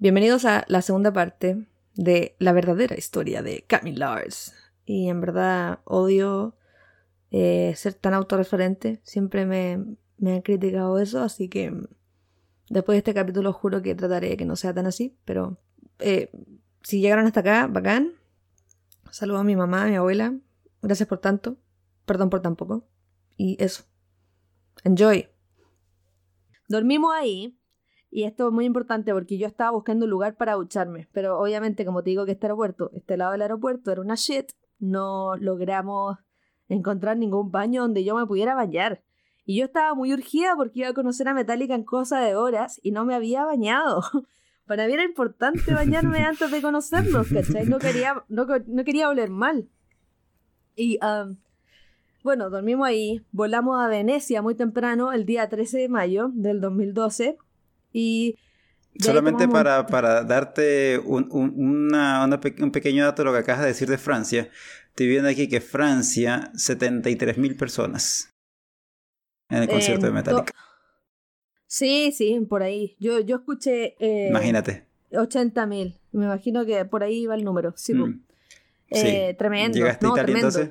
Bienvenidos a la segunda parte de la verdadera historia de Camille Lars. Y en verdad odio eh, ser tan autorreferente. Siempre me, me han criticado eso, así que después de este capítulo juro que trataré de que no sea tan así. Pero eh, si llegaron hasta acá, bacán. Saludo a mi mamá, a mi abuela. Gracias por tanto. Perdón por tan poco. Y eso. Enjoy. Dormimos ahí y esto es muy importante porque yo estaba buscando un lugar para ducharme, pero obviamente como te digo que este aeropuerto, este lado del aeropuerto era una shit, no logramos encontrar ningún baño donde yo me pudiera bañar. Y yo estaba muy urgida porque iba a conocer a Metallica en cosa de horas y no me había bañado. Para mí era importante bañarme antes de conocerlos, ¿cachai? No quería, no, quería oler mal. Y um, bueno, dormimos ahí, volamos a Venecia muy temprano, el día 13 de mayo del 2012 y Solamente para, para, darte un, una, un pequeño dato de lo que acabas de decir de Francia. Estoy viendo aquí que Francia, 73.000 personas en el concierto de Metallica. Sí, sí, por ahí. Yo, yo escuché... Eh, Imagínate. 80.000. Me imagino que por ahí va el número. Sí, mm. eh, Tremendo. ¿Llegaste a Italia entonces?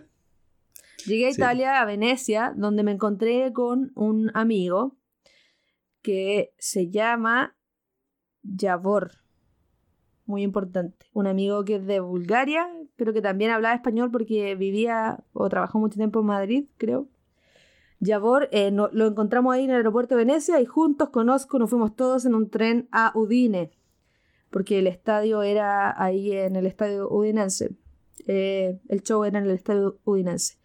Llegué a Italia, a Venecia, donde me encontré con un amigo que se llama Javor. Muy importante. Un amigo que es de Bulgaria, pero que también hablaba español porque vivía o trabajó mucho tiempo en Madrid, creo. Javor, eh, lo encontramos ahí en el aeropuerto de Venecia y juntos conozco, nos fuimos todos en un tren a Udine, porque el estadio era ahí en el estadio udinense. Eh, el show era en el estadio udinense.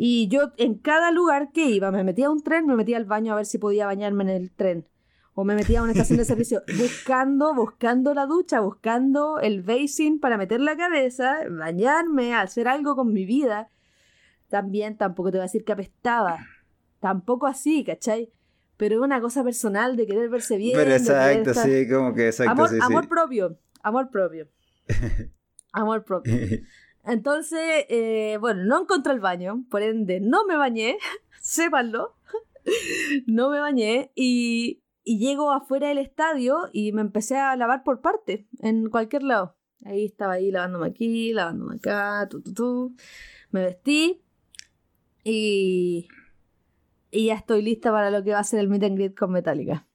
Y yo en cada lugar que iba, me metía a un tren, me metía al baño a ver si podía bañarme en el tren. O me metía a una estación de servicio buscando, buscando la ducha, buscando el basin para meter la cabeza, bañarme, hacer algo con mi vida. También tampoco te voy a decir que apestaba. Tampoco así, ¿cachai? Pero es una cosa personal de querer verse bien. Pero exacto, sí, como que exacto. Amor, sí, amor propio, amor propio. amor propio. Entonces, eh, bueno, no encontré el baño, por ende no me bañé, sépanlo, no me bañé y, llego afuera del estadio y me empecé a lavar por parte, en cualquier lado. Ahí estaba ahí lavándome aquí, lavándome acá, tu, tu, tu. Me vestí y, y ya estoy lista para lo que va a ser el meet and greet con Metallica.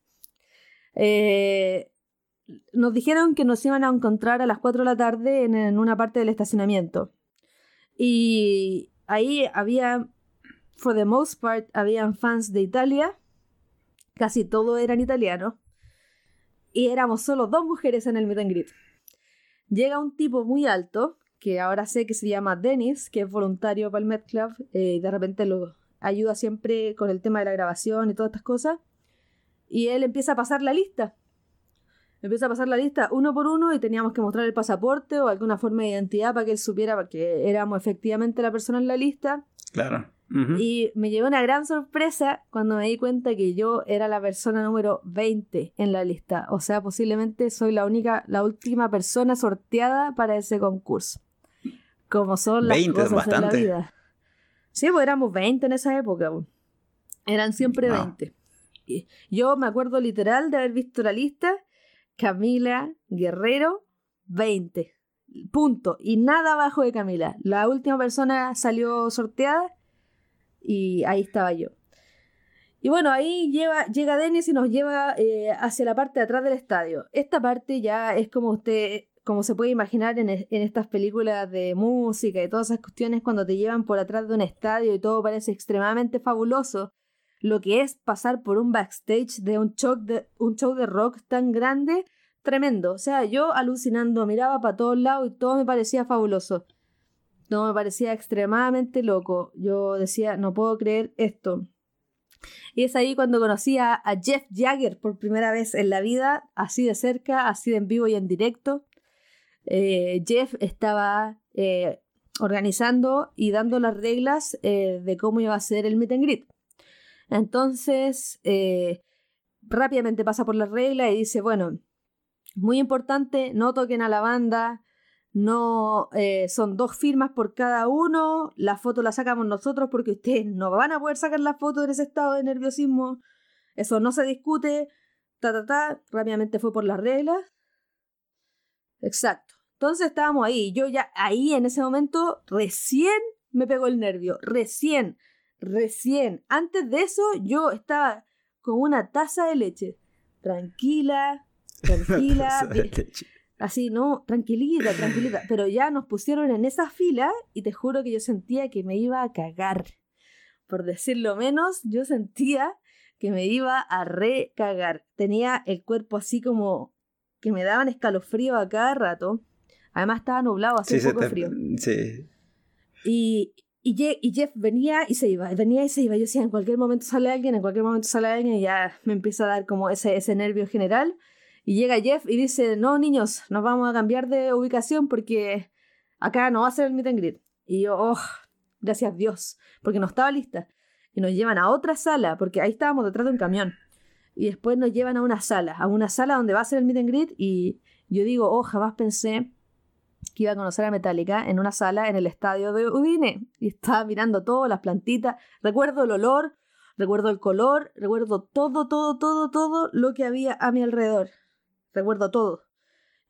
Eh, nos dijeron que nos iban a encontrar a las 4 de la tarde en, una parte del estacionamiento. Y ahí había, for the most part, habían fans de Italia. Casi todos eran italianos. Y éramos solo dos mujeres en el meet and greet. Llega un tipo muy alto, que ahora sé que se llama Dennis, que es voluntario para el Met Club. Eh, y de repente lo ayuda siempre con el tema de la grabación y todas estas cosas. Y él empieza a pasar la lista empieza a pasar la lista uno por uno y teníamos que mostrar el pasaporte o alguna forma de identidad para que él supiera que éramos efectivamente la persona en la lista. Claro. Y me llevó una gran sorpresa cuando me di cuenta que yo era la persona número 20 en la lista. O sea, posiblemente soy la única, la última persona sorteada para ese concurso. Como son las 20, cosas en la vida. Sí, pues éramos 20 en esa época. Eran siempre 20. Y yo me acuerdo literal de haber visto la lista Camila Guerrero, 20. Punto. Y nada abajo de Camila. La última persona salió sorteada y ahí estaba yo. Y bueno, ahí llega Denis y nos lleva eh, hacia la parte de atrás del estadio. Esta parte ya es como usted, como se puede imaginar en, en, estas películas de música y todas esas cuestiones cuando te llevan por atrás de un estadio y todo parece extremadamente fabuloso lo que es pasar por un backstage de un show de, un show de rock tan grande, tremendo. O sea, yo alucinando, miraba para todos lados y todo me parecía fabuloso. No me parecía extremadamente loco. Yo decía, no puedo creer esto. Y es ahí cuando conocí a, Jeff Jagger por primera vez en la vida, así de cerca, así de en vivo y en directo. Eh, Jeff estaba eh, organizando y dando las reglas eh, de cómo iba a ser el meet and greet. Entonces, eh, rápidamente pasa por la regla y dice, bueno, muy importante, no toquen a la banda, no eh, son dos firmas por cada uno, la foto la sacamos nosotros porque ustedes no van a poder sacar la foto en ese estado de nerviosismo, eso no se discute, ta ta ta, rápidamente fue por las reglas Exacto. Entonces estábamos ahí. Yo ya ahí en ese momento recién me pegó el nervio. Recién. Recién. Antes de eso yo estaba con una taza de leche. Tranquila, tranquila. así, ¿no? Tranquilita, tranquilita. Pero ya nos pusieron en esa fila y te juro que yo sentía que me iba a cagar. Por decirlo menos, yo sentía que me iba a recagar. Tenía el cuerpo así como que me daban escalofrío a cada rato. Además estaba nublado, hacía un poco frío. Sí. Y, y, Jeff venía y se iba, venía y se iba. Yo decía, en cualquier momento sale alguien, en cualquier momento sale alguien y ya me empieza a dar como ese, ese nervio general. Y llega Jeff y dice, no niños, nos vamos a cambiar de ubicación porque acá no va a ser el meet and greet. Y yo, oh, gracias Dios, porque no estaba lista. Y nos llevan a otra sala, porque ahí estábamos detrás de un camión. Y después nos llevan a una sala, a una sala donde va a ser el meet and greet. Y yo digo, oh, jamás pensé que iba a conocer a Metallica en una sala en el estadio de Udine. Y estaba mirando todo, las plantitas. Recuerdo el olor, recuerdo el color, recuerdo todo, todo, todo, todo lo que había a mi alrededor. Recuerdo todo.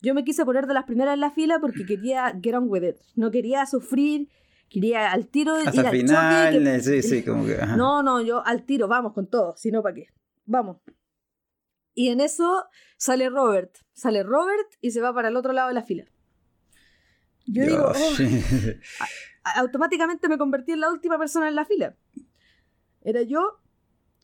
Yo me quise poner de las primeras en la fila porque quería get on with it. No quería sufrir, quería al tiro Hasta ir al final, sí, sí, como que... No, no, yo al tiro, vamos con todo, si no, ¿para qué? Vamos. Y en eso sale Robert. Sale Robert y se va para el otro lado de la fila. Yo digo, oh". automáticamente me convertí en la última persona en la fila. Era yo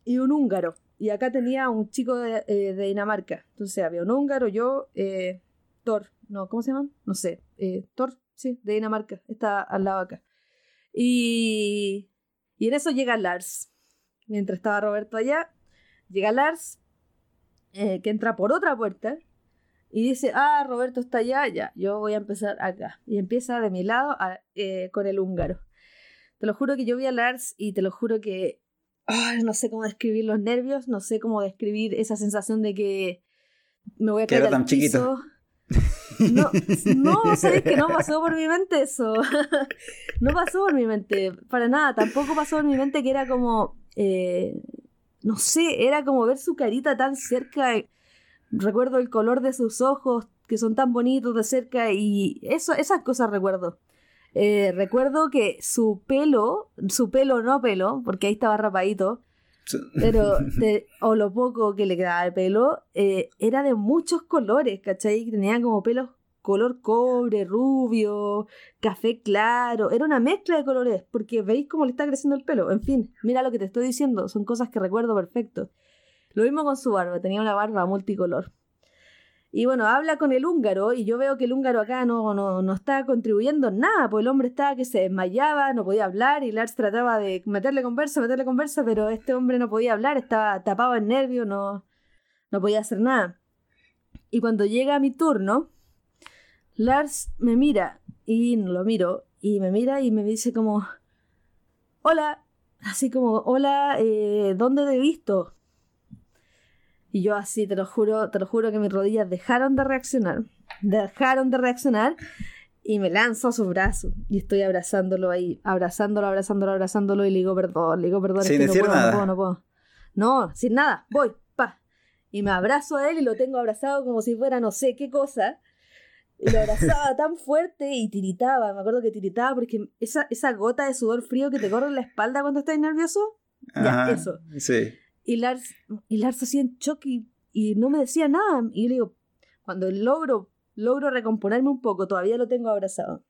y un húngaro. Y acá tenía un chico de, eh, Dinamarca. Entonces había un húngaro, yo, eh, Thor. No, ¿cómo se llaman? No sé. Eh, Thor, sí, de Dinamarca. Está al lado acá. Y, y en eso llega Lars. Mientras estaba Roberto allá, llega Lars, que entra por otra puerta y dice, ah, Roberto está allá, ya, yo voy a empezar acá. Y empieza de mi lado eh, con el húngaro. Te lo juro que yo vi a Lars y te lo juro que no sé cómo describir los nervios, no sé cómo describir esa sensación de que me voy a caer tan chiquito. No, no, sabes que no pasó por mi mente eso. no pasó por mi mente, para nada. Tampoco pasó por mi mente que era como, eh, no sé, era como ver su carita tan cerca. Recuerdo el color de sus ojos, que son tan bonitos de cerca, y eso, esas cosas recuerdo. Eh, recuerdo que su pelo, su pelo no pelo, porque ahí estaba rapadito, pero o lo poco que le quedaba de pelo, eh, era de muchos colores, ¿cachai? Tenía como pelos color cobre, rubio, café claro, era una mezcla de colores, porque veis cómo le está creciendo el pelo. En fin, mira lo que te estoy diciendo, son cosas que recuerdo perfecto. Lo mismo con su barba, tenía una barba multicolor. Y bueno, habla con el húngaro y yo veo que el húngaro acá no, no, no está contribuyendo en nada, pues el hombre estaba que se desmayaba, no podía hablar y Lars trataba de meterle conversa, meterle conversa, pero este hombre no podía hablar, estaba tapado en nervio, no, no podía hacer nada. Y cuando llega mi turno, Lars me mira y lo miro y me mira y me dice como, hola, así como, hola, eh, ¿dónde te he visto? Y yo así, te lo juro, te lo juro que mis rodillas dejaron de reaccionar. Dejaron de reaccionar. Y me lanzo a su brazo. Y estoy abrazándolo ahí. Abrazándolo, abrazándolo, abrazándolo. Y le digo perdón, le digo perdón. Sin decir no nada. No puedo, no puedo. No, sin nada. Voy, pa. Y me abrazo a él y lo tengo abrazado como si fuera no sé qué cosa. Y lo abrazaba tan fuerte y tiritaba. Me acuerdo que tiritaba porque esa, esa gota de sudor frío que te corre en la espalda cuando estás nervioso. Ya, eso. Sí. Y Lars, y Lars hacía en shock y, no me decía nada. Y le digo, cuando logro, logro recomponerme un poco, todavía lo tengo abrazado.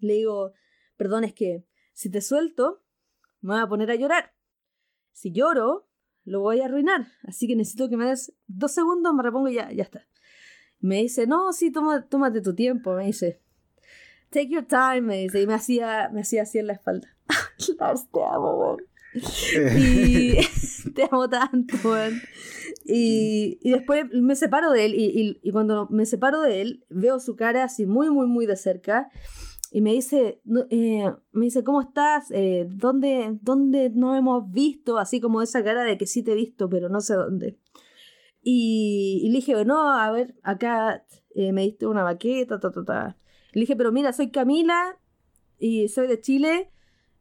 Le digo, perdón, es que si te suelto, me voy a poner a llorar. Si lloro, lo voy a arruinar. Así que necesito que me des dos segundos, me repongo y ya, ya está. Me dice, no, sí, toma, tómate tu tiempo, me dice. Take your time, me dice. Y me hacía, me hacía así en la espalda. Lars, te amo, y te amo tanto, Y, y, después me separo de él y, y, cuando me separo de él veo su cara así muy, muy, muy de cerca y me dice, eh, me dice, ¿cómo estás? Eh, ¿dónde, ¿Dónde no hemos visto? Así como esa cara de que sí te he visto, pero no sé dónde. Y, le dije, no, a ver, acá eh, me diste una baqueta, ta, ta, ta. Le dije, pero mira, soy Camila y soy de Chile.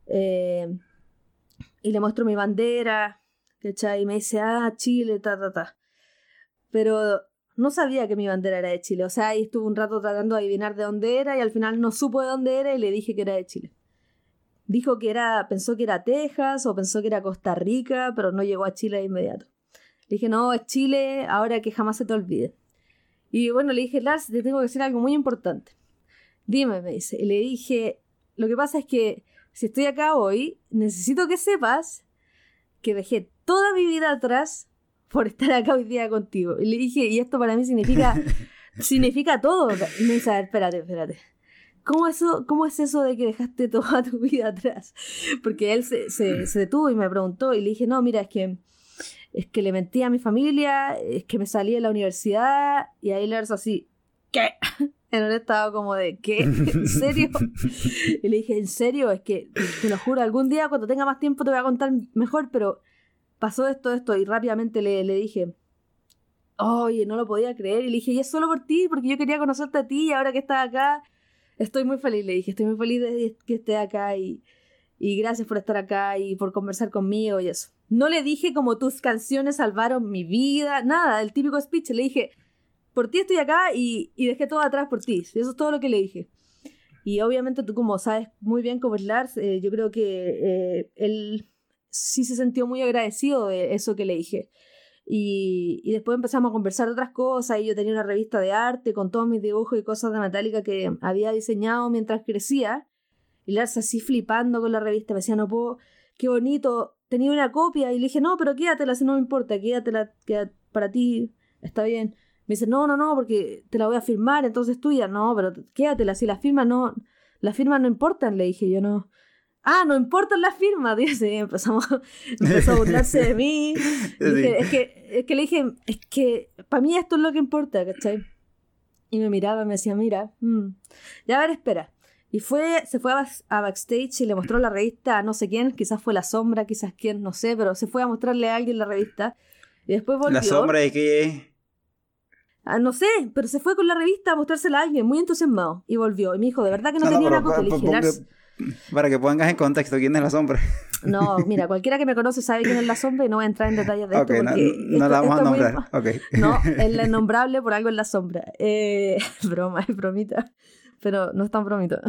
Eh, y le muestro mi bandera. Y me dice, ah, Chile, ta, ta, ta. Pero no sabía que mi bandera era de Chile. O sea, ahí estuve un rato tratando de adivinar de dónde era y al final no supo de dónde era y le dije que era de Chile. Dijo que era, pensó que era Texas o pensó que era Costa Rica, pero no llegó a Chile de inmediato. Le dije, no, es Chile, ahora que jamás se te olvide. Y bueno, le dije, Lars, te tengo que decir algo muy importante. Dime, me dice. Y le dije, lo que pasa es que si estoy acá hoy, necesito que sepas que dejé toda mi vida atrás por estar acá hoy día contigo. Y le dije, y esto para mí significa, significa todo. Y me dice, a ver, espérate, espérate. ¿Cómo, eso, ¿Cómo es eso de que dejaste toda tu vida atrás? Porque él se, se, se, detuvo y me preguntó y le dije, no, mira, es que, es que le mentí a mi familia, es que me salí de la universidad y ahí le así, ¿qué? En un estado como de, ¿qué? ¿En serio? Y le dije, ¿en serio? Es que, te lo juro, algún día cuando tenga más tiempo te voy a contar mejor, pero pasó esto, esto, y rápidamente le, le dije, oye, no lo podía creer, y le dije, y es solo por ti, porque yo quería conocerte a ti, y ahora que estás acá, estoy muy feliz, le dije, estoy muy feliz de que estés acá, y, y gracias por estar acá, y por conversar conmigo, y eso. No le dije como tus canciones salvaron mi vida, nada, el típico speech, le dije, por ti estoy acá y, y dejé todo atrás por ti, eso es todo lo que le dije. Y obviamente tú como sabes muy bien cómo es Lars, eh, yo creo que eh, él sí se sintió muy agradecido de eso que le dije. Y, después empezamos a conversar de otras cosas y yo tenía una revista de arte con todos mis dibujos y cosas de metálica que había diseñado mientras crecía. Y Lars así flipando con la revista, me decía, no puedo, qué bonito, tenía una copia y le dije, no, pero quédatela si no me importa, quédatela, quédatela para ti, está bien. Me dice, no, no, no, porque te la voy a firmar, entonces tuya, no, pero quédatela, si la firma no, las firmas no importan, le dije, yo no, ah, no importan las firmas, dice, empezamos, empezó a burlarse de mí. es, que, es que le dije, es que para mí esto es lo que importa, ¿cachai? Y me miraba me decía, mira, mm, ya a ver, espera. Y fue, se fue a, backstage y le mostró la revista a no sé quién, quizás fue La Sombra, quizás quién, no sé, pero se fue a mostrarle a alguien la revista. Y después volvió. ¿La Sombra de qué? Ah, no sé, pero se fue con la revista a mostrársela a alguien, muy entusiasmado. Y volvió. Y me dijo, de verdad que no, tenía. Le dije, para que pongas en contexto quién es la sombra. No, mira, cualquiera que me conoce sabe quién es la sombra y no voy a entrar en detalles de esto. Porque no, la vamos a nombrar. No, es la innombrable por algo en la sombra. Eh, broma, es bromita. Pero no es tan bromito.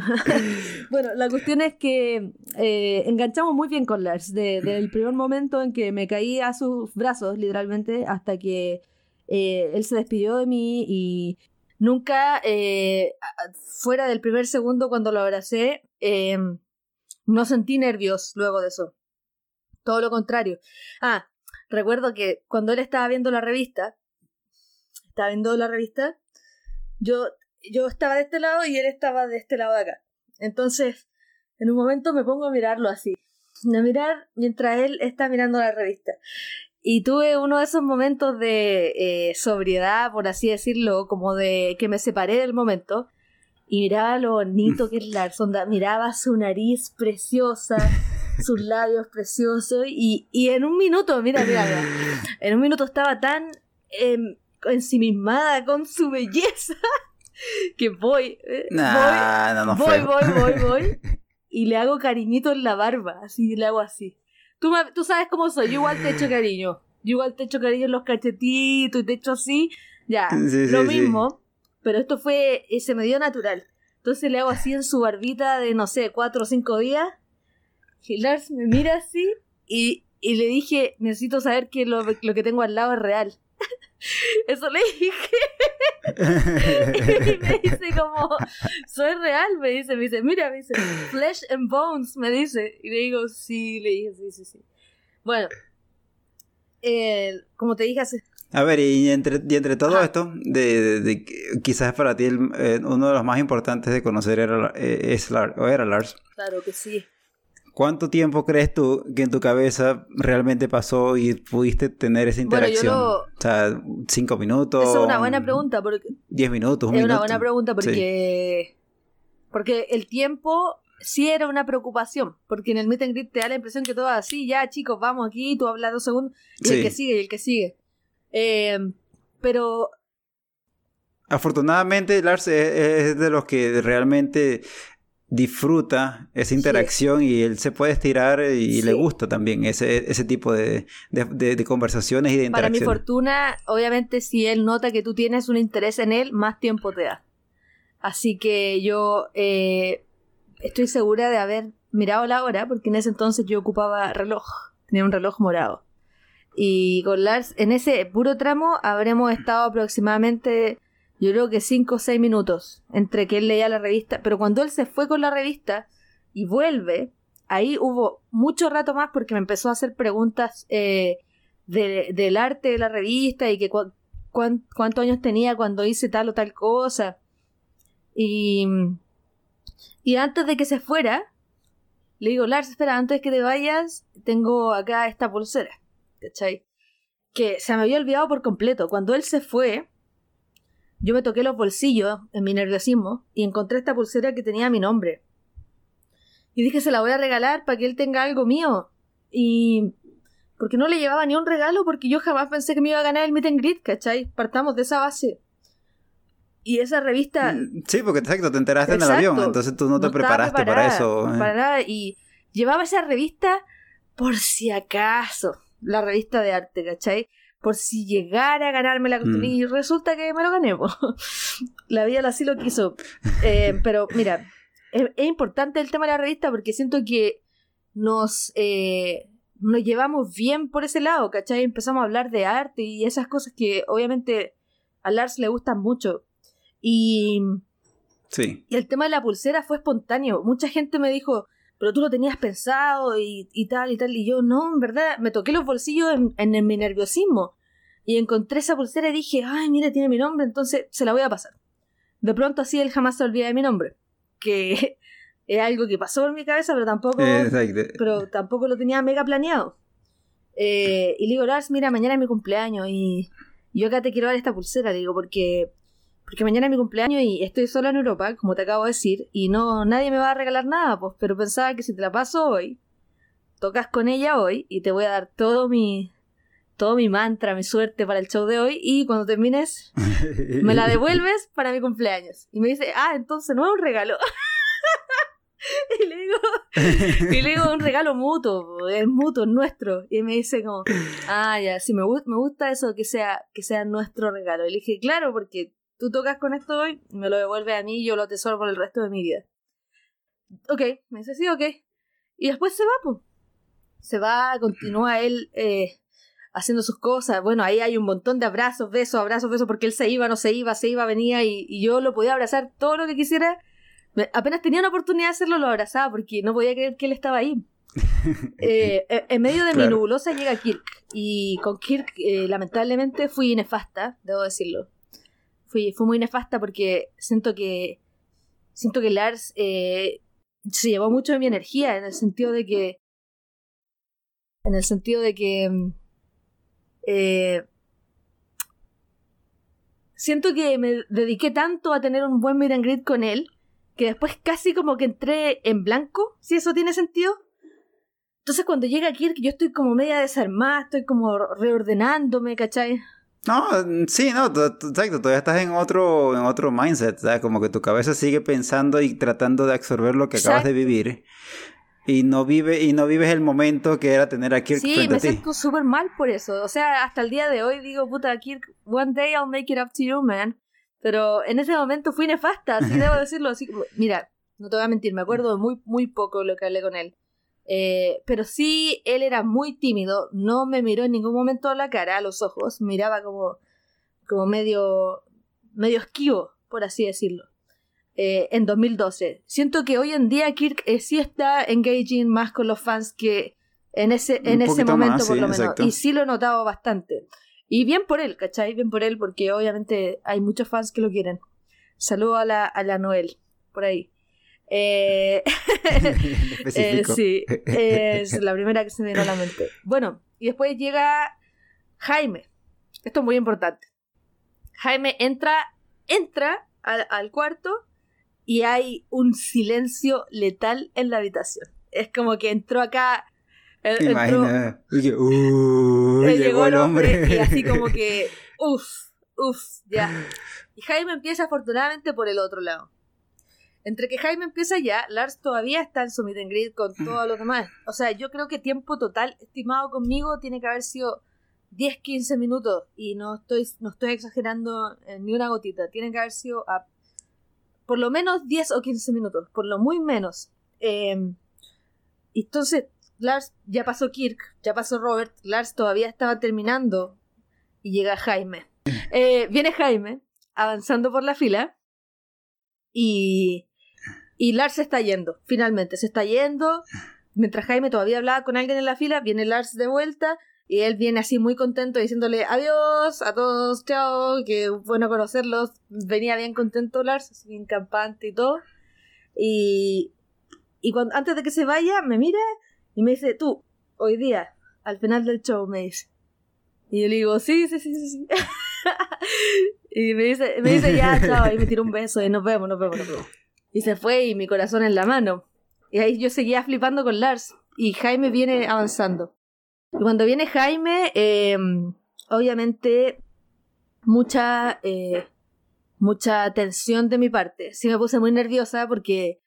bueno, la cuestión es que eh, enganchamos muy bien con Lars. Desde el primer momento en que me caí a sus brazos, literalmente, hasta que eh, él se despidió de mí y nunca, eh, fuera del primer segundo cuando lo abracé, eh, no sentí nervios luego de eso. Todo lo contrario. Ah, recuerdo que cuando él estaba viendo la revista, estaba viendo la revista, yo, yo estaba de este lado y él estaba de este lado de acá. Entonces, en un momento me pongo a mirarlo así, a mirar mientras él está mirando la revista. Y tuve uno de esos momentos de eh, sobriedad, por así decirlo, como de que me separé del momento. Y miraba lo bonito que es la sonda, miraba su nariz preciosa, sus labios preciosos. Y, y en un minuto, mira, mira, mira, en un minuto estaba tan eh, ensimismada con su belleza que voy, eh, nah, voy, no, voy, voy, voy, voy, y le hago cariñito en la barba, así, le hago así. Tú, sabes cómo soy, yo igual te echo cariño. Yo igual te echo cariño en los cachetitos y te echo así. Ya, lo mismo. Pero esto fue, eh, se me dio natural. Entonces le hago así en su barbita de, no sé, cuatro o cinco días. Y Lars me mira así y, y le dije, necesito saber que lo, lo que tengo al lado es real. Eso le dije. y me dice como, soy real, me dice, me dice, mira, me dice, flesh and bones, me dice. Y le digo, sí, le dije, sí, sí, sí. Bueno, como te dije hace... A ver, y entre, y entre todo esto, de, de, quizás para ti eh, uno de los más importantes de conocer era, eh, es Lars, o era Lars. Claro que sí. ¿Cuánto tiempo crees tú que en tu cabeza realmente pasó y pudiste tener esa interacción? O sea, cinco minutos. Esa es una buena pregunta. Porque... Diez minutos, un Es una buena pregunta porque. Porque el tiempo sí era una preocupación. Porque en el meet and greet te da la impresión que todo así, ya chicos, vamos aquí, tú hablas dos segundos, y el que sigue, y el que sigue. Eh, pero. Afortunadamente, Lars es de los que realmente disfruta esa interacción y él se puede estirar y le gusta también ese, ese tipo de, de, conversaciones y de interacciones. Para mi fortuna, obviamente si él nota que tú tienes un interés en él, más tiempo te da. Así que yo eh, estoy segura de haber mirado la hora, porque en ese entonces yo ocupaba reloj, tenía un reloj morado. Y con Lars, en ese puro tramo, habremos estado aproximadamente yo creo que cinco o seis minutos entre que él leía la revista, pero cuando él se fue con la revista y vuelve, ahí hubo mucho rato más porque me empezó a hacer preguntas eh, del arte de la revista y que cuántos años tenía cuando hice tal o tal cosa. Y, y antes de que se fuera, le digo, Lars, espera, antes que te vayas, tengo acá esta pulsera. ¿Cachai? Que se me había olvidado por completo. Cuando él se fue, yo me toqué los bolsillos en mi nerviosismo y encontré esta pulsera que tenía mi nombre. Y dije, se la voy a regalar para que él tenga algo mío. Y... Porque no le llevaba ni un regalo porque yo jamás pensé que me iba a ganar el meet and greet, ¿cachai? Partamos de esa base. Y esa revista... Mm, sí, porque exacto, te enteraste en el avión, entonces tú no te preparaste para eso. ¿eh? Para nada, y llevaba esa revista por si acaso, la revista de arte, ¿cachai? Por si llegara a ganarme la mm. y resulta que me lo gané. la vida así lo quiso. Eh, pero mira, es, importante el tema de la revista porque siento que nos, eh, nos llevamos bien por ese lado, ¿cachai? Empezamos a hablar de arte y esas cosas que obviamente a Lars le gustan mucho. Y, sí. y el tema de la pulsera fue espontáneo. Mucha gente me dijo, pero tú lo tenías pensado y, tal y tal. Y yo, no, en verdad, me toqué los bolsillos en, mi nerviosismo. Y encontré esa pulsera y dije, ay, mira, tiene mi nombre, entonces se la voy a pasar. De pronto así él jamás se olvida de mi nombre. Que es algo que pasó por mi cabeza, pero tampoco, pero tampoco lo tenía mega planeado. Eh, y le digo, Lars, mira, mañana es mi cumpleaños y yo acá te quiero dar esta pulsera, digo, porque porque mañana es mi cumpleaños y estoy sola en Europa, como te acabo de decir, y no nadie me va a regalar nada, pues, pero pensaba que si te la paso hoy, tocas con ella hoy y te voy a dar todo mi todo mi mantra, mi suerte para el show de hoy y cuando termines me la devuelves para mi cumpleaños. Y me dice, "Ah, entonces no es un regalo." y le digo, y le digo un regalo mutuo, es mutuo, es nuestro. Y me dice como, ah, ya, sí, me, me gusta eso, que sea, que sea nuestro regalo. Y le dije, claro, porque tú tocas con esto hoy, me lo devuelves a mí y yo lo atesoro por el resto de mi vida. Ok, me dice, sí, ok. Y después se va, pues. Se va, continúa él eh, haciendo sus cosas. Bueno, ahí hay un montón de abrazos, besos, abrazos, besos, porque él se iba, no se iba, se iba, venía y, yo lo podía abrazar todo lo que quisiera. apenas tenía una oportunidad de hacerlo, lo abrazaba porque no podía creer que él estaba ahí. Eh, eh, en medio de mi nebulosa llega Kirk y con Kirk lamentablemente fui nefasta, debo decirlo fui, fue muy nefasta porque siento que siento que Lars eh, se llevó mucho de mi energía en el sentido de que en el sentido de que mm, eh, siento que me dediqué tanto a tener un buen meet and con él que después casi como que entré en blanco, si eso tiene sentido. Entonces cuando llega Kirk yo estoy como media desarmada, estoy como reordenándome, ¿cachai? No, sí, no, exacto, todavía estás en otro, en otro mindset, ¿sabes? como que tu cabeza sigue pensando y tratando de absorber lo que acabas de vivir y no vive y no vives el momento que era tener a Kirk sí, frente a ti. Sí, me siento súper mal por eso. O sea, hasta el día de hoy digo, puta, Kirk, one day I'll make it up to you, man. Pero en ese momento fui nefasta, así debo decirlo. Así, mira, no te voy a mentir, me acuerdo muy, muy poco lo que hablé con él. Eh, pero sí, él era muy tímido, no me miró en ningún momento a la cara, a los ojos, miraba como, como medio, medio esquivo, por así decirlo. Eh, en 2012. Siento que hoy en día Kirk eh, sí está engaging más con los fans que en ese, en ese momento, por lo menos. Y sí lo he notado bastante. Y bien por él, ¿cachai? Bien por él, porque obviamente hay muchos fans que lo quieren. Saludo a la, a la Noel, por ahí. Eh, eh, sí, es la primera que se me viene a la mente. Bueno, y después llega Jaime. Esto es muy importante. Jaime entra, entra al, cuarto y hay un silencio letal en la habitación. Es como que entró acá. Imagina. Uh, llegó, el hombre. Y así como que, uff, uff, ya. Y Jaime empieza afortunadamente por el otro lado. Entre que Jaime empieza ya, Lars todavía está en su meet and greet con todos los demás. O sea, yo creo que tiempo total estimado conmigo tiene que haber sido 10, 15 minutos. Y no estoy, no estoy exagerando ni una gotita. Tiene que haber sido a, por lo menos 10 o 15 minutos. Por lo muy menos. Eh, entonces, Lars, ya pasó Kirk, ya pasó Robert. Lars todavía estaba terminando. Y llega Jaime. Eh, viene Jaime avanzando por la fila. Y y Lars se está yendo, finalmente, se está yendo. Mientras Jaime todavía hablaba con alguien en la fila, viene Lars de vuelta y él viene así muy contento diciéndole adiós a todos, chao, que bueno conocerlos. Venía bien contento Lars, así bien campante y todo. Y, y cuando, antes de que se vaya, me mira y me dice, tú, hoy día, al final del show, me dice. Y yo le digo, sí, sí, sí, sí, sí. y me dice, me dice, ya, chao, y me tira un beso y nos vemos, nos vemos, nos vemos. Y se fue y mi corazón en la mano. Y ahí yo seguía flipando con Lars. Y Jaime viene avanzando. Y cuando viene Jaime, eh, obviamente mucha, eh, mucha tensión de mi parte. Sí me puse muy nerviosa porque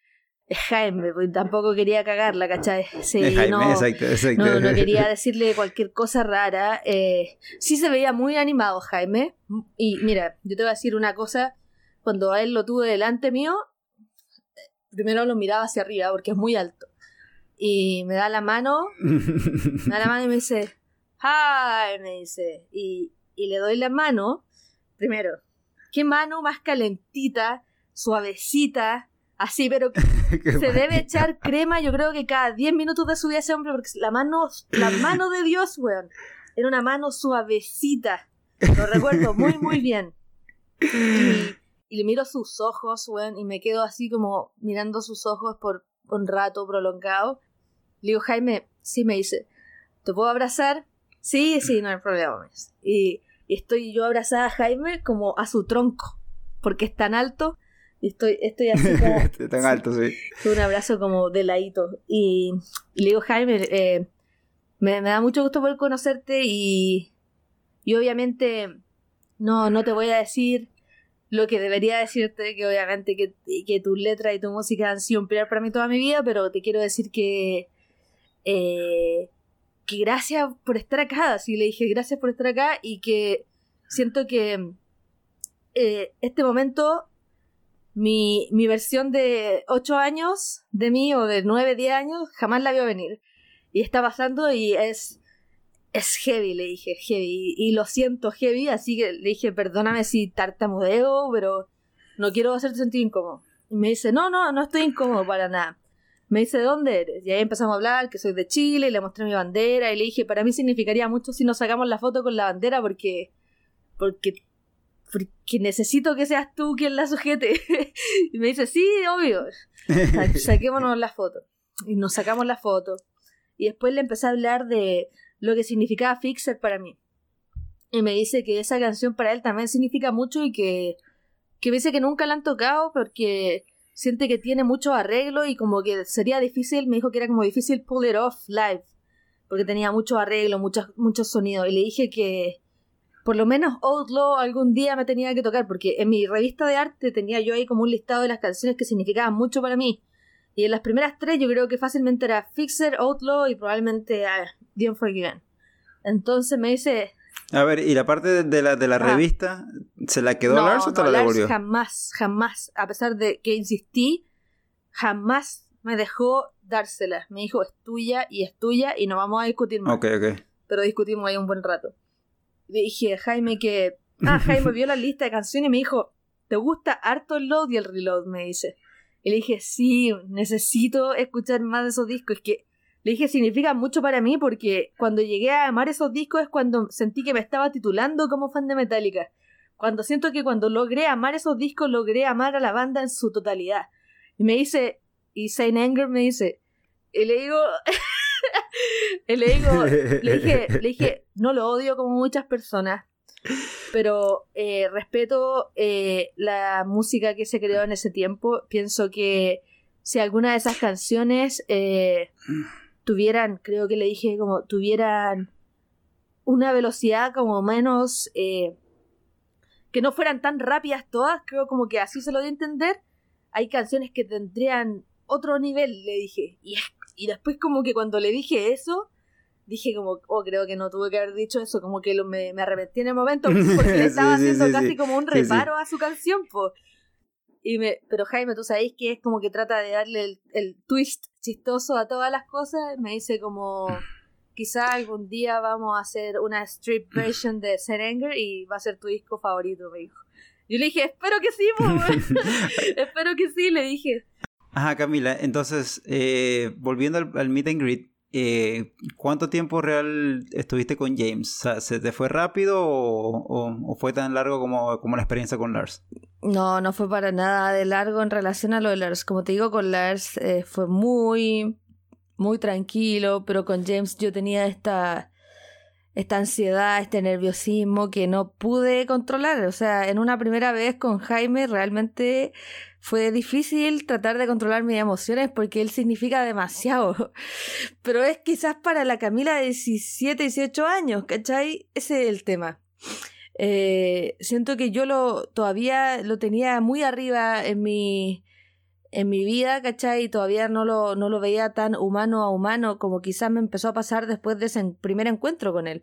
es Jaime, pues tampoco quería cagarla, ¿cachai? Sí, Jaime, no, exacto, exacto. no, no quería decirle cualquier cosa rara. Eh, sí se veía muy animado Jaime. Y mira, yo te voy a decir una cosa. Cuando a él lo tuve delante mío, primero lo miraba hacia arriba porque es muy alto. Y me da la mano, me da la mano y me dice, ¡Hi! Me dice. Y, y le doy la mano. Primero, ¿qué mano más calentita, suavecita? Así, pero se debe echar crema, yo creo que cada 10 minutos de su vida ese hombre, porque la mano, la mano de Dios, weón, era una mano suavecita. Lo recuerdo muy, muy bien. Y, y le miro sus ojos, weón, y me quedo así como mirando sus ojos por un rato prolongado. Le digo, Jaime, sí, me dice, ¿te puedo abrazar? Sí, sí, no hay problema. Y, y estoy yo abrazada a Jaime como a su tronco, porque es tan alto. Y estoy, estoy así como... tan alto, sí. Un abrazo como de ladito. Y, y le digo, Jaime, eh, me, me da mucho gusto poder conocerte y, y obviamente no, no te voy a decir lo que debería decirte, que obviamente que, que tus letras y tu música han sido un pilar para mí toda mi vida, pero te quiero decir que, eh, que gracias por estar acá, así le dije gracias por estar acá y que siento que eh, este momento, mi, mi versión de 8 años de mí o de 9, 10 años, jamás la vio venir. Y está pasando y es es heavy, le dije, heavy. Y lo siento, heavy, así que le dije, perdóname si tartamudeo, pero no quiero hacerte sentir incómodo. Y me dice, no, no, no estoy incómodo para nada. Me dice, ¿de dónde eres? Y ahí empezamos a hablar, que soy de Chile, y le mostré mi bandera, y le dije, para mí significaría mucho si nos sacamos la foto con la bandera, porque, porque, porque necesito que seas tú quien la sujete. y me dice, sí, obvio, saquémonos la foto. Y nos sacamos la foto. Y después le empecé a hablar de, lo que significaba Fixer para mí. Y me dice que esa canción para él también significa mucho y que, que dice que nunca la han tocado porque siente que tiene mucho arreglo y como que sería difícil, me dijo que era como difícil pull it off live, porque tenía mucho arreglo, muchos muchos sonidos. Y le dije que por lo menos Outlaw algún día me tenía que tocar, porque en mi revista de arte tenía yo ahí como un listado de las canciones que significaban mucho para mí. Y en las primeras tres yo creo que fácilmente era Fixer, Outlaw y probablemente uh, The Unforgiven. Entonces me dice... A ver, ¿y la parte de la, de la ah. revista se la quedó Lars o te la devolvió? jamás, jamás, a pesar de que insistí, jamás me dejó dársela. Me dijo, es tuya y es tuya y no vamos a discutir más. Ok, ok. Pero discutimos ahí un buen rato. Le dije, Jaime, que... Ah, Jaime vio la lista de canciones y me dijo, ¿te gusta harto el load y el reload? Me dice. Y le dije, sí, necesito escuchar más de esos discos. Es que le dije, significa mucho para mí porque cuando llegué a amar esos discos es cuando sentí que me estaba titulando como fan de Metallica. Cuando siento que cuando logré amar esos discos, logré amar a la banda en su totalidad. Y me dice, y Saint Anger me dice, y le digo, y le digo, le dije, le dije, no lo odio como muchas personas, pero eh, respeto eh, la música que se creó en ese tiempo. Pienso que si alguna de esas canciones eh, tuvieran, creo que le dije como, tuvieran una velocidad como menos... que no fueran tan rápidas todas, creo como que así se lo di a entender. hay canciones que tendrían otro nivel, le dije. Y, y después como que cuando le dije eso, dije como, oh, creo que no tuve que haber dicho eso, como que lo, me, me arrepentí en el momento porque le estaba haciendo casi como un reparo a su canción, pues. Y me, pero Jaime, tú sabéis que es como que trata de darle el, el twist chistoso a todas las cosas. Me dice como, quizá algún día vamos a hacer una strip version de Serenger y va a ser tu disco favorito, me dijo. Yo le dije, espero que sí, espero que sí, le dije. Ajá, Camila, entonces, eh, volviendo al, al meet and greet, eh, ¿cuánto tiempo real estuviste con James? ¿Se te fue rápido o, fue tan largo como, como, la experiencia con Lars? No, no fue para nada de largo en relación a lo de Lars. Como te digo, con Lars eh, fue muy, muy tranquilo, pero con James yo tenía esta, esta ansiedad, este nerviosismo que no pude controlar. O sea, en una primera vez con Jaime realmente fue difícil tratar de controlar mis emociones porque él significa demasiado. Pero es quizás para la Camila de 17, 18 años, ¿cachai? Ese es el tema. Eh, siento que yo lo todavía lo tenía muy arriba en mi en mi vida, ¿cachai? Y todavía no lo, no lo veía tan humano a humano como quizás me empezó a pasar después de ese primer encuentro con él.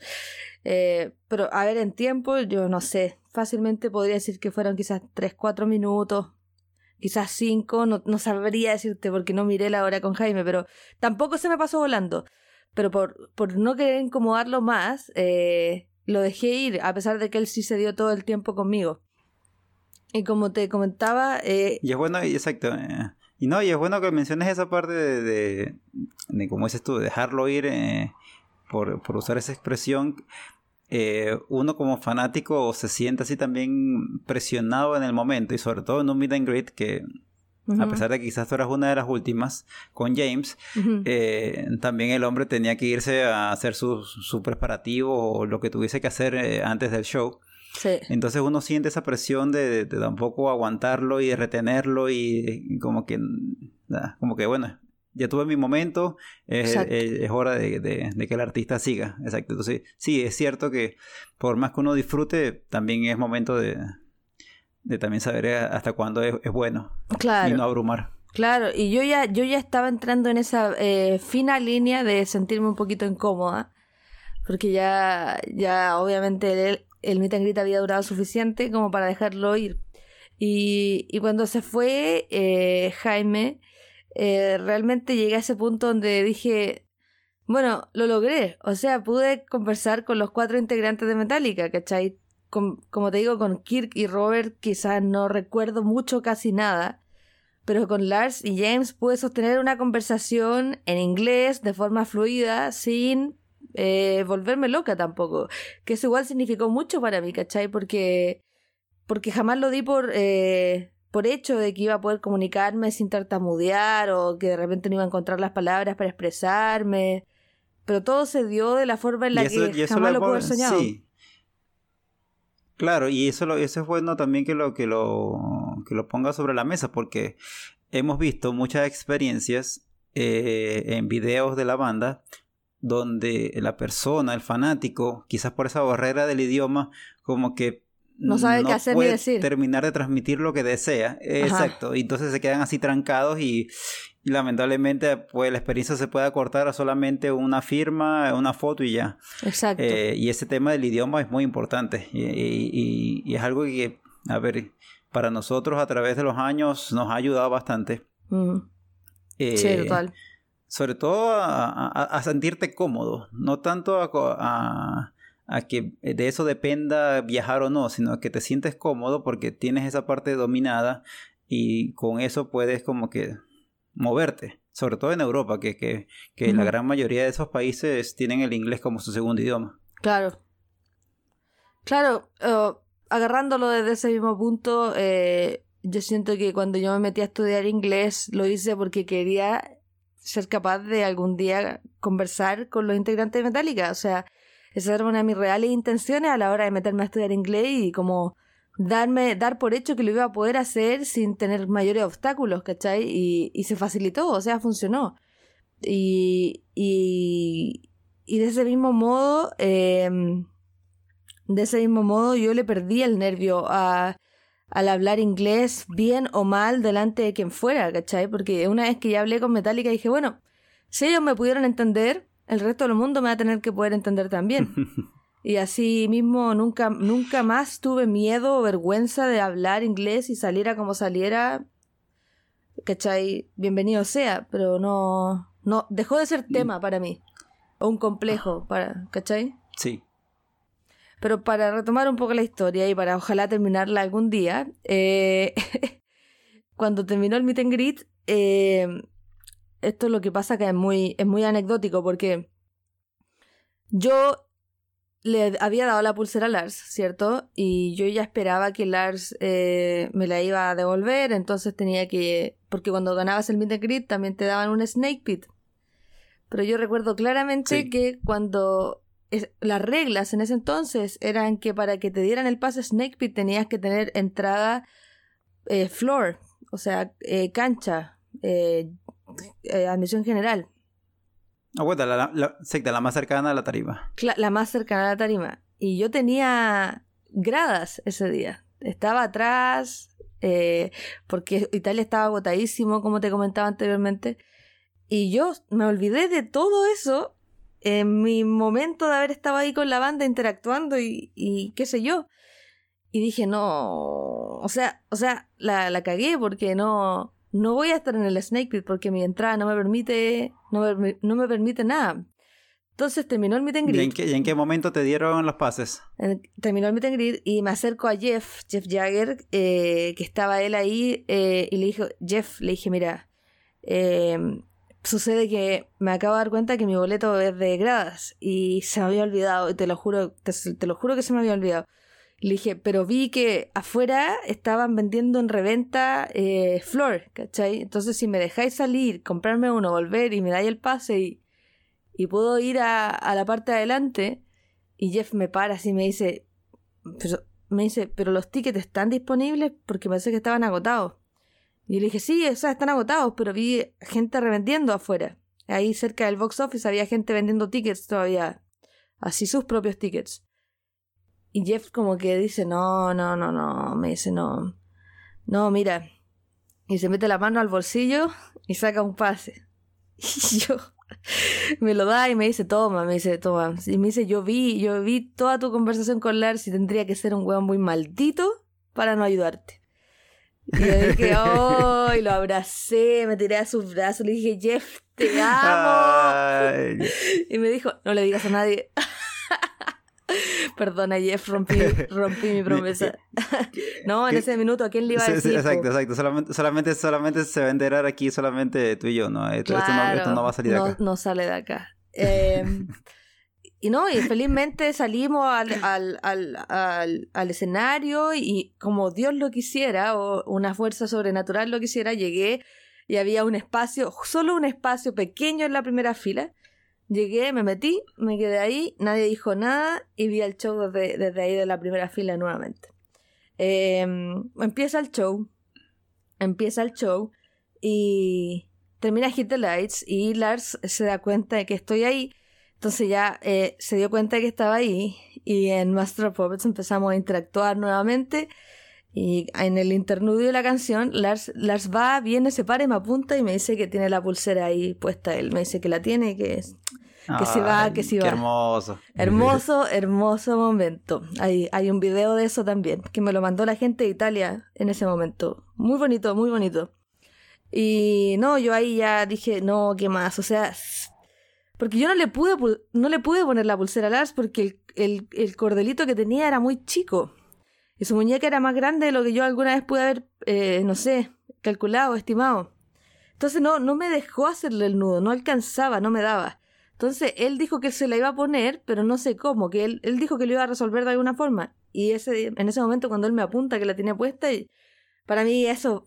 Eh, pero a ver, en tiempo, yo no sé, fácilmente podría decir que fueron quizás 3, 4 minutos, quizás cinco, no, no sabría decirte porque no miré la hora con Jaime, pero tampoco se me pasó volando. Pero por, por no querer incomodarlo más, eh, lo dejé ir, a pesar de que él sí se dio todo el tiempo conmigo. Y como te comentaba... Eh, y es bueno, exacto. Eh, y no, y es bueno que menciones esa parte de, de, de como dices tú, dejarlo ir por, por usar esa expresión, eh, uno como fanático se siente así también presionado en el momento y sobre todo en un meet and greet que a pesar de que quizás tú eras una de las últimas con James, eh, también el hombre tenía que irse a hacer su, su preparativo o lo que tuviese que hacer eh, antes del show. Entonces uno siente esa presión de, de, tampoco aguantarlo y de retenerlo y, como que, como que bueno, ya tuve mi momento, es, hora de, que el artista siga. Exacto. Entonces, sí, es cierto que por más que uno disfrute, también es momento de, también saber hasta cuándo es, bueno. Y no abrumar. Claro, y yo ya, yo ya estaba entrando en esa eh, fina línea de sentirme un poquito incómoda, porque ya, ya obviamente el, el meet and greet había durado suficiente como para dejarlo ir. Y, y cuando se fue eh, Jaime, eh, realmente llegué a ese punto donde dije, bueno, lo logré. O sea, pude conversar con los cuatro integrantes de Metallica, ¿cachai? como te digo, con Kirk y Robert quizás no recuerdo mucho, casi nada. Pero con Lars y James pude sostener una conversación en inglés de forma fluida, sin eh, volverme loca tampoco. Que eso igual significó mucho para mí, ¿cachai? Porque, porque jamás lo di por, eh, por hecho de que iba a poder comunicarme sin tartamudear o que de repente no iba a encontrar las palabras para expresarme. Pero todo se dio de la forma en la que jamás lo pude haber soñado. Sí. Claro, y eso, lo, eso es bueno también que lo, que, lo, que lo ponga sobre la mesa, porque hemos visto muchas experiencias eh, en videos de la banda donde la persona, el fanático, quizás por esa barrera del idioma, como que no sabe qué hacer ni decir. terminar de transmitir lo que desea. Exacto. Y entonces se quedan así trancados y, lamentablemente pues la experiencia se puede acortar a solamente una firma, una foto y ya. Exacto. Eh, y ese tema del idioma es muy importante y, y, es algo que, a ver, para nosotros a través de los años nos ha ayudado bastante. Eh, sí, total. Sobre todo a, a, sentirte cómodo, no tanto a a que de eso dependa viajar o no, sino que te sientes cómodo porque tienes esa parte dominada y con eso puedes como que moverte, sobre todo en Europa, que, que, que la gran mayoría de esos países tienen el inglés como su segundo idioma. Claro. Claro, uh, agarrándolo desde ese mismo punto, eh, yo siento que cuando yo me metí a estudiar inglés lo hice porque quería ser capaz de algún día conversar con los integrantes de Metallica, o sea, esa era de mis reales intenciones a la hora de meterme a estudiar inglés y como darme, dar por hecho que lo iba a poder hacer sin tener mayores obstáculos, ¿cachai? Y, y se facilitó, o sea, funcionó. Y, y, y de ese mismo modo, eh, de ese mismo modo yo le perdí el nervio a, al hablar inglés bien o mal delante de quien fuera, ¿cachai? Porque una vez que ya hablé con Metallica dije, bueno, si ellos me pudieron entender, el resto del mundo me va a tener que poder entender también. y así mismo nunca, nunca más tuve miedo o vergüenza de hablar inglés y saliera como saliera. ¿Cachai? Bienvenido sea, pero no, no, dejó de ser tema para mí. O un complejo, para, ¿cachai? Sí. Pero para retomar un poco la historia y para ojalá terminarla algún día, eh, cuando terminó el meet and greet, eh, esto es lo que pasa que es muy, es muy anecdótico porque yo le había dado la pulsera a Lars, ¿cierto? Y yo ya esperaba que Lars eh, me la iba a devolver, entonces tenía que... Porque cuando ganabas el meet and greet también te daban un snake pit. Pero yo recuerdo claramente que cuando las reglas en ese entonces eran que para que te dieran el pase Snake Pit tenías que tener entrada eh, floor, o sea, eh, cancha, eh, admisión general. Ah, bueno, la, la, la, más cercana a la tarima. La, más cercana a la tarima. Y yo tenía gradas ese día. Estaba atrás, porque Italia estaba agotadísimo, como te comentaba anteriormente. Y yo me olvidé de todo eso en mi momento de haber estado ahí con la banda interactuando y, y qué sé yo. Y dije, no, o sea, o sea, la, la cagué porque no, no voy a estar en el Snake Pit porque mi entrada no me permite, no me, no me permite nada. Entonces terminó el meet and greet. ¿Y en qué, momento te dieron los pases? terminó el meet and greet y me acerco a Jeff, Jeff Jagger, eh, que estaba él ahí, eh, y le dije, Jeff, le dije, mira, eh, sucede que me acabo de dar cuenta que mi boleto es de gradas y se me había olvidado, y te lo juro, te, lo juro que se me había olvidado. Le dije, pero vi que afuera estaban vendiendo en reventa eh, flor, ¿cachai? Entonces si me dejáis salir, comprarme uno, volver y me dais el pase y, y puedo ir a, a la parte de adelante y Jeff me para así y me dice, pero, me dice, pero los tickets están disponibles porque pensé que estaban agotados. Y le dije, sí, o sea, están agotados, pero vi gente revendiendo afuera. Ahí cerca del box office había gente vendiendo tickets todavía. Así sus propios tickets. Y Jeff como que dice, no, no, no, no. Me dice, no. No, mira. Y se mete la mano al bolsillo y saca un pase. Y yo me lo da y me dice, toma, me dice, toma. Y me dice, yo vi, yo vi toda tu conversación con Lars y tendría que ser un weón muy maldito para no ayudarte. Y yo dije, ¡oh! Y lo abracé, me tiré a sus brazos, le dije, Jeff, te amo. Y me dijo, no le digas a nadie. Perdona, Jeff, rompí, rompí mi promesa. no, en ese minuto, ¿a quién le iba a decir? exacto, exacto. Solamente, solamente, solamente se va a enterar aquí, solamente tú y yo, ¿no? Esto, no, no, va a salir de acá. No sale de acá. Eh, y no, y felizmente salimos al, al, al, al, escenario y como Dios lo quisiera, o una fuerza sobrenatural lo quisiera, llegué y había un espacio, solo un espacio pequeño en la primera fila. Llegué, me metí, me quedé ahí, nadie dijo nada y vi el show desde, ahí de la primera fila nuevamente. Em, empieza el show, empieza el show y termina Hit the Lights y Lars se da cuenta de que estoy ahí entonces ya eh, se dio cuenta que estaba ahí y en Master of Puppets empezamos a interactuar nuevamente y en el interludio de la canción Lars, Lars va, viene, se para y me apunta y me dice que tiene la pulsera ahí puesta él. Me dice que la tiene y que, que se va, que se va. hermoso. Hermoso, hermoso momento. Hay, hay un video de eso también, que me lo mandó la gente de Italia en ese momento. Muy bonito, muy bonito. Y no, yo ahí ya dije, no, ¿qué más? O sea, porque yo no le pude, no le pude poner la pulsera a Lars porque el, el, cordelito que tenía era muy chico. Y su muñeca era más grande de lo que yo alguna vez pude haber, eh, no sé, calculado, estimado. Entonces no, no me dejó hacerle el nudo, no alcanzaba, no me daba. Entonces él dijo que se la iba a poner, pero no sé cómo, que él, él dijo que lo iba a resolver de alguna forma. Y ese, en ese momento cuando él me apunta que la tenía puesta, y para mí eso,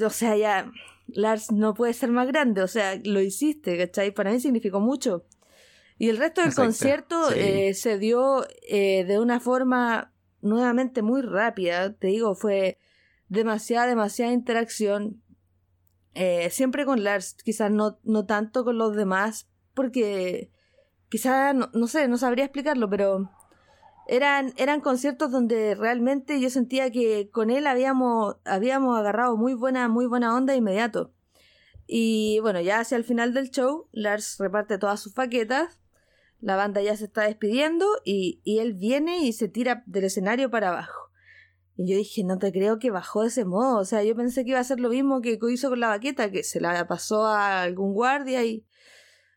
o sea, ya Lars no puede ser más grande, o sea, lo hiciste, ¿cachai? Para mí significó mucho. Y el resto del concierto eh, se dio eh, de una forma nuevamente muy rápida, te digo, fue demasiada, demasiada interacción. Eh, siempre con Lars, quizás no, no tanto con los demás, porque quizás, no, no sé, no sabría explicarlo, pero eran, eran conciertos donde realmente yo sentía que con él habíamos, habíamos agarrado muy buena, muy buena onda inmediato. Y bueno, ya hacia el final del show, Lars reparte todas sus paquetas, la banda ya se está despidiendo y, y él viene y se tira del escenario para abajo. Y yo dije, no te creo que bajó de ese modo. O sea, yo pensé que iba a ser lo mismo que hizo con la baqueta, que se la pasó a algún guardia y...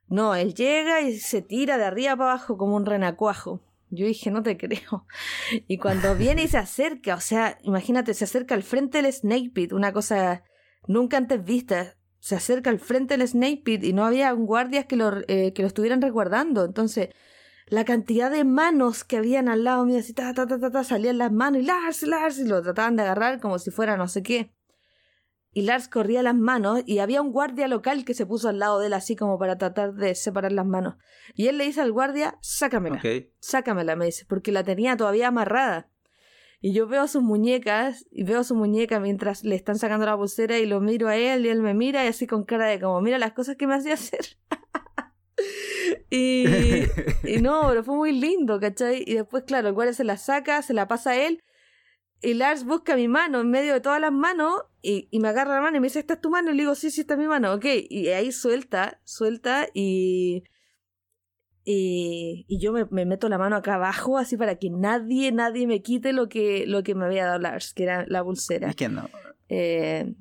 No, él llega y se tira de arriba para abajo como un renacuajo. Yo dije, no te creo. Y cuando viene y se acerca, o sea, imagínate, se acerca al frente del Snake Pit, una cosa nunca antes vista. Se acerca al frente del Snake Pit y no había guardias que lo, eh, que lo estuvieran resguardando. Entonces, la cantidad de manos que habían al lado mío, así, ta, ta, ta, ta, salían las manos y Lars, Lars, y lo trataban de agarrar como si fuera no sé qué y Lars corría las manos y había un guardia local que se puso al lado de él así como para tratar de separar las manos. Y él le dice al guardia, sácamela, sácamela, me dice, porque la tenía todavía amarrada. Y yo veo sus muñecas y veo su muñeca mientras le están sacando la pulsera y lo miro a él y él me mira y así con cara de como, mira las cosas que me hacía hacer. y, y no, pero fue muy lindo, ¿cachai? Y después, claro, el guardia se la saca, se la pasa a él y Lars busca mi mano en medio de todas las manos y, me agarra la mano y me dice, ¿esta es tu mano? Y le digo, sí, sí, esta es mi mano, ok. Y ahí suelta, suelta y... Y, yo me, meto la mano acá abajo así para que nadie, nadie me quite lo que, lo que me había dado Lars, que era la pulsera. Es que no. Eh,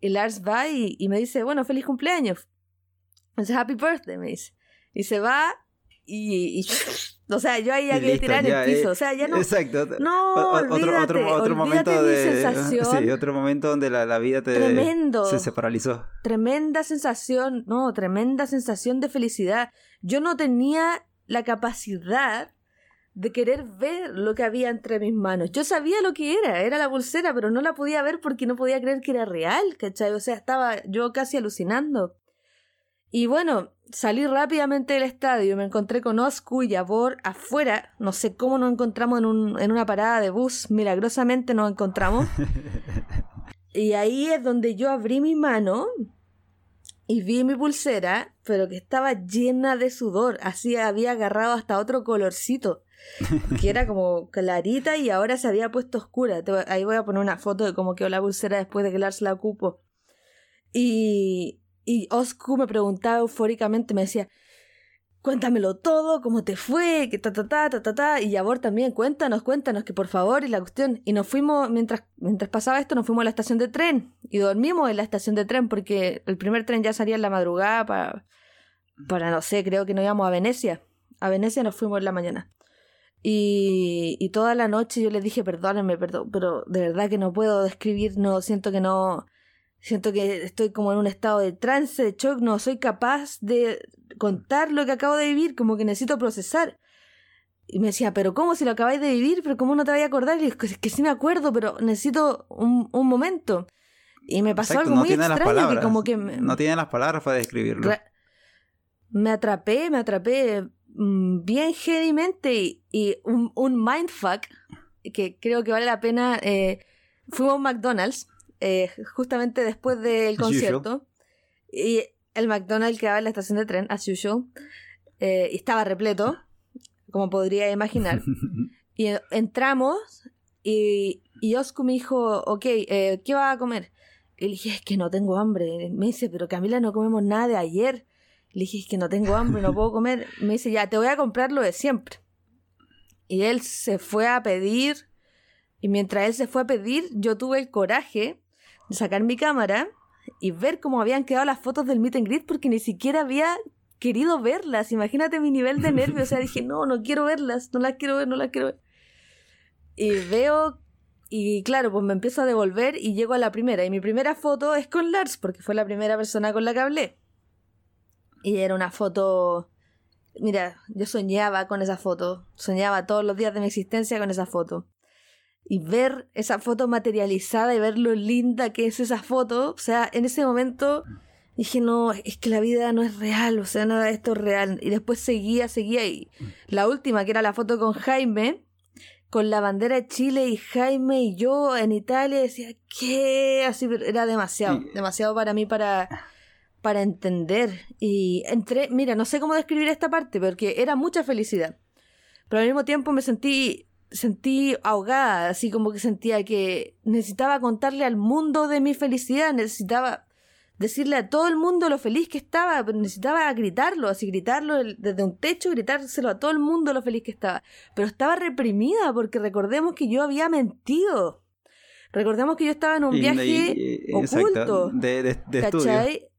y Lars va y, me dice, bueno, feliz cumpleaños. Dice, happy birthday, me dice. Y se va y o sea, yo ahí ya quería tirar el piso. o sea, ya no. Exacto. No, otro, otro, otro momento de. Sensación. Sí, otro momento donde la, la vida te. Tremendo. Se, se, paralizó. Tremenda sensación. No, tremenda sensación de felicidad. Yo no tenía la capacidad de querer ver lo que había entre mis manos. Yo sabía lo que era, era la pulsera, pero no la podía ver porque no podía creer que era real, ¿cachai? O sea, estaba yo casi alucinando. Y bueno, salí rápidamente del estadio, me encontré con Oscu y Yabor afuera, no sé cómo nos encontramos en, un, en una parada de bus, milagrosamente nos encontramos. y ahí es donde yo abrí mi mano y vi mi pulsera, pero que estaba llena de sudor, así había agarrado hasta otro colorcito, que era como clarita y ahora se había puesto oscura. Ahí voy a poner una foto de cómo quedó la pulsera después de que Lars la ocupo. Y, y Oscu me preguntaba eufóricamente, me decía, cuéntamelo todo, cómo te fue, que ta ta ta ta ta ta, y Yabor también, cuéntanos, cuéntanos, que por favor, y la cuestión. Y nos fuimos, mientras, mientras pasaba esto, nos fuimos a la estación de tren, y dormimos en la estación de tren, porque el primer tren ya salía en la madrugada para, para no sé, creo que nos íbamos a Venecia. A Venecia nos fuimos en la mañana. Y, y toda la noche yo le dije, perdónenme, perdón, pero de verdad que no puedo describir, no, siento que no, Siento que estoy como en un estado de trance, de shock, no soy capaz de contar lo que acabo de vivir, como que necesito procesar. Y me decía, pero ¿cómo si lo acabáis de vivir? ¿Pero cómo no te voy a acordar? Y es que, sí me acuerdo, pero necesito un, un momento. Y me pasó algo muy extraño que como que... No tiene las palabras para describirlo. Me atrapé, me atrapé mm, bien heavymente y, un, un mindfuck que creo que vale la pena. Eh, fuimos a un McDonald's eh, justamente después del concierto. Y el McDonald's quedaba en la estación de tren, as usual. Eh, y estaba repleto, como podría imaginar. y entramos y, y Oscu me dijo, ok, eh, ¿qué va a comer? Y le dije, es que no tengo hambre. Me dice, pero Camila, no comemos nada de ayer. Le dije, es que no tengo hambre, no puedo comer. Me dice, ya, te voy a comprar lo de siempre. Y él se fue a pedir. Y mientras él se fue a pedir, yo tuve el coraje sacar mi cámara y ver cómo habían quedado las fotos del meet and greet porque ni siquiera había querido verlas. Imagínate mi nivel de nervio. O sea, dije, no, no quiero verlas, no las quiero ver, no las quiero ver. Y veo, y claro, pues me empiezo a devolver y llego a la primera. Y mi primera foto es con Lars, porque fue la primera persona con la que hablé. Y era una foto. Mira, yo soñaba con esa foto. Soñaba todos los días de mi existencia con esa foto y ver esa foto materializada y ver lo linda que es esa foto, o sea, en ese momento dije, no, es que la vida no es real, o sea, nada de esto es real. Y después seguía, seguía, y la última, que era la foto con Jaime, con la bandera de Chile y Jaime y yo en Italia, decía, ¿qué? Así era demasiado, demasiado para mí para, para entender. Y entré, mira, no sé cómo describir esta parte, porque era mucha felicidad. Pero al mismo tiempo me sentí sentí ahogada, así como que sentía que necesitaba contarle al mundo de mi felicidad, necesitaba decirle a todo el mundo lo feliz que estaba, pero necesitaba gritarlo, así gritarlo desde un techo, gritárselo a todo el mundo lo feliz que estaba. Pero estaba reprimida porque recordemos que yo había mentido. Recordemos que yo estaba en un viaje oculto. de, de,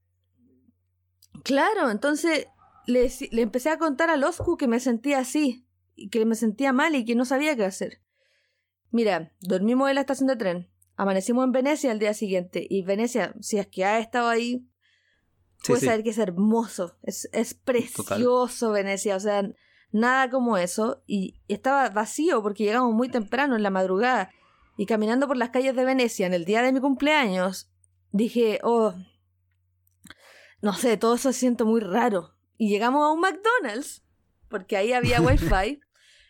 Claro, entonces le, le, empecé a contar a Loscu que me sentía así, que me sentía mal y que no sabía qué hacer. Mira, dormimos en la estación de tren. Amanecimos en Venecia al día siguiente. Y Venecia, si es que ha estado ahí, puedes saber que es hermoso. Es, es precioso Venecia. O sea, nada como eso. Y estaba vacío porque llegamos muy temprano en la madrugada. Y caminando por las calles de Venecia en el día de mi cumpleaños, dije, oh, no sé, todo eso se siento muy raro. Y llegamos a un McDonald's, porque ahí había wifi.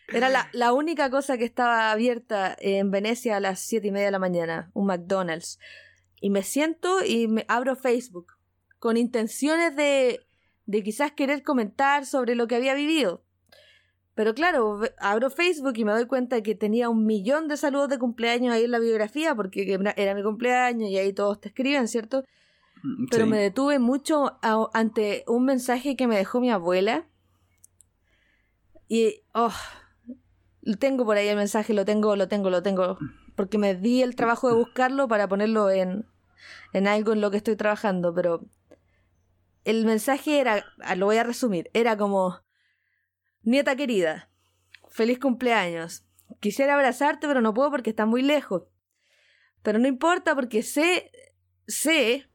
Era la, la, única cosa que estaba abierta en Venecia a las siete y media de la mañana, un McDonald's. Y me siento y me abro Facebook, con intenciones de, de quizás querer comentar sobre lo que había vivido. Pero claro, abro Facebook y me doy cuenta que tenía un millón de saludos de cumpleaños ahí en la biografía, porque era mi cumpleaños y ahí todos te escriben, ¿cierto? Mm, Pero me detuve mucho ante un mensaje que me dejó mi abuela. Y, oh, tengo por ahí el mensaje, lo tengo, lo tengo, lo tengo. Porque me di el trabajo de buscarlo para ponerlo en, en algo en lo que estoy trabajando, pero el mensaje era, ah, lo voy a resumir, era como, nieta querida, feliz cumpleaños. Quisiera abrazarte, pero no puedo porque está muy lejos. Pero no importa porque sé, sé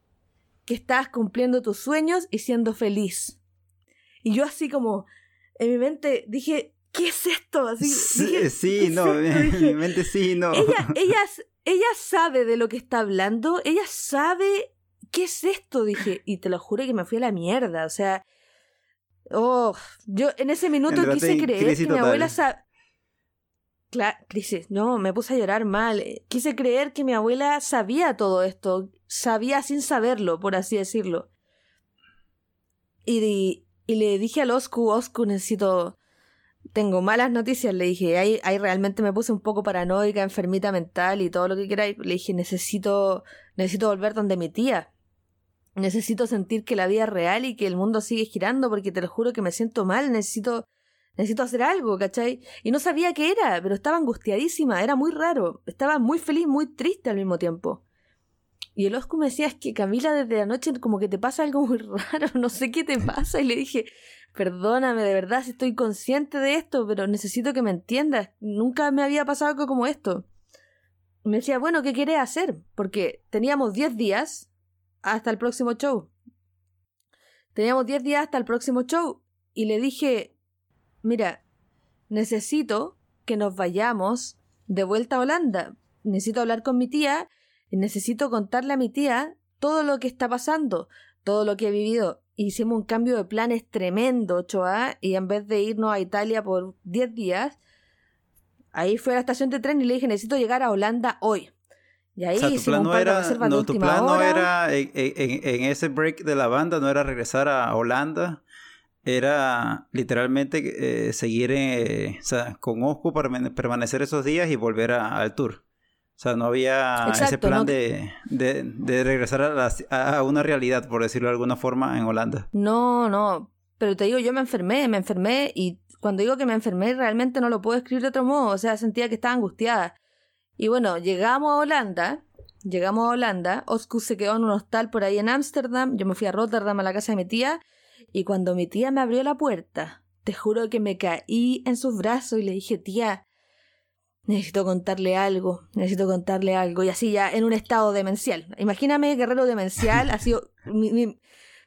que estás cumpliendo tus sueños y siendo feliz. Y yo así como, en mi mente dije, ¿qué es esto? Así, sí, no, en mi mente sí, no. Ella, ella, ella sabe de lo que está hablando, ella sabe qué es esto, dije, y te lo juro que me fui a la mierda, o sea, oh, yo en ese minuto quise creer que mi abuela sabe... Claro, crisis, no, me puse a llorar mal. Quise creer que mi abuela sabía todo esto, sabía sin saberlo, por así decirlo. Y, y le dije al Oscu, Oscu, necesito tengo malas noticias, le dije, ahí, ahí realmente me puse un poco paranoica, enfermita mental y todo lo que queráis. Le dije, necesito, necesito volver donde mi tía. Necesito sentir que la vida es real y que el mundo sigue girando porque te lo juro que me siento mal, necesito, necesito hacer algo, ¿cachai? Y no sabía qué era, pero estaba angustiadísima, era muy raro, estaba muy feliz, muy triste al mismo tiempo. Y el Oscu me decía, es que Camila desde anoche como que te pasa algo muy raro, no sé qué te pasa. Y le dije, perdóname de verdad si estoy consciente de esto, pero necesito que me entiendas. Nunca me había pasado algo como esto. me decía, bueno, ¿qué quieres hacer? Porque teníamos 10 días hasta el próximo show. Teníamos 10 días hasta el próximo show. Y le dije, mira, necesito que nos vayamos de vuelta a Holanda. Necesito hablar con mi tía y necesito contarle a mi tía todo lo que está pasando, todo lo que he vivido hicimos un cambio de planes tremendo, Ochoa, y en vez de irnos a Italia por 10 días, ahí fue a la estación de tren y le dije, necesito llegar a Holanda hoy. Y ahí tu plan no era, no, tu plan no era en, ese break de la banda, no era regresar a Holanda, era literalmente eh, seguir eh, con Osco para permanecer esos días y volver al tour. O sea, no había ese plan de, de, regresar a, a, una realidad, por decirlo de alguna forma, en Holanda. No, no. Pero te digo, yo me enfermé, me enfermé y cuando digo que me enfermé realmente no lo puedo escribir de otro modo. O sea, sentía que estaba angustiada. Y bueno, llegamos a Holanda. Llegamos a Holanda. Oscu se quedó en un hostal por ahí en Ámsterdam. Yo me fui a Rotterdam a la casa de mi tía. Y cuando mi tía me abrió la puerta, te juro que me caí en sus brazos y le dije, tía, necesito contarle algo, necesito contarle algo, y así ya en un estado demencial. Imagíname, guerrero demencial, así,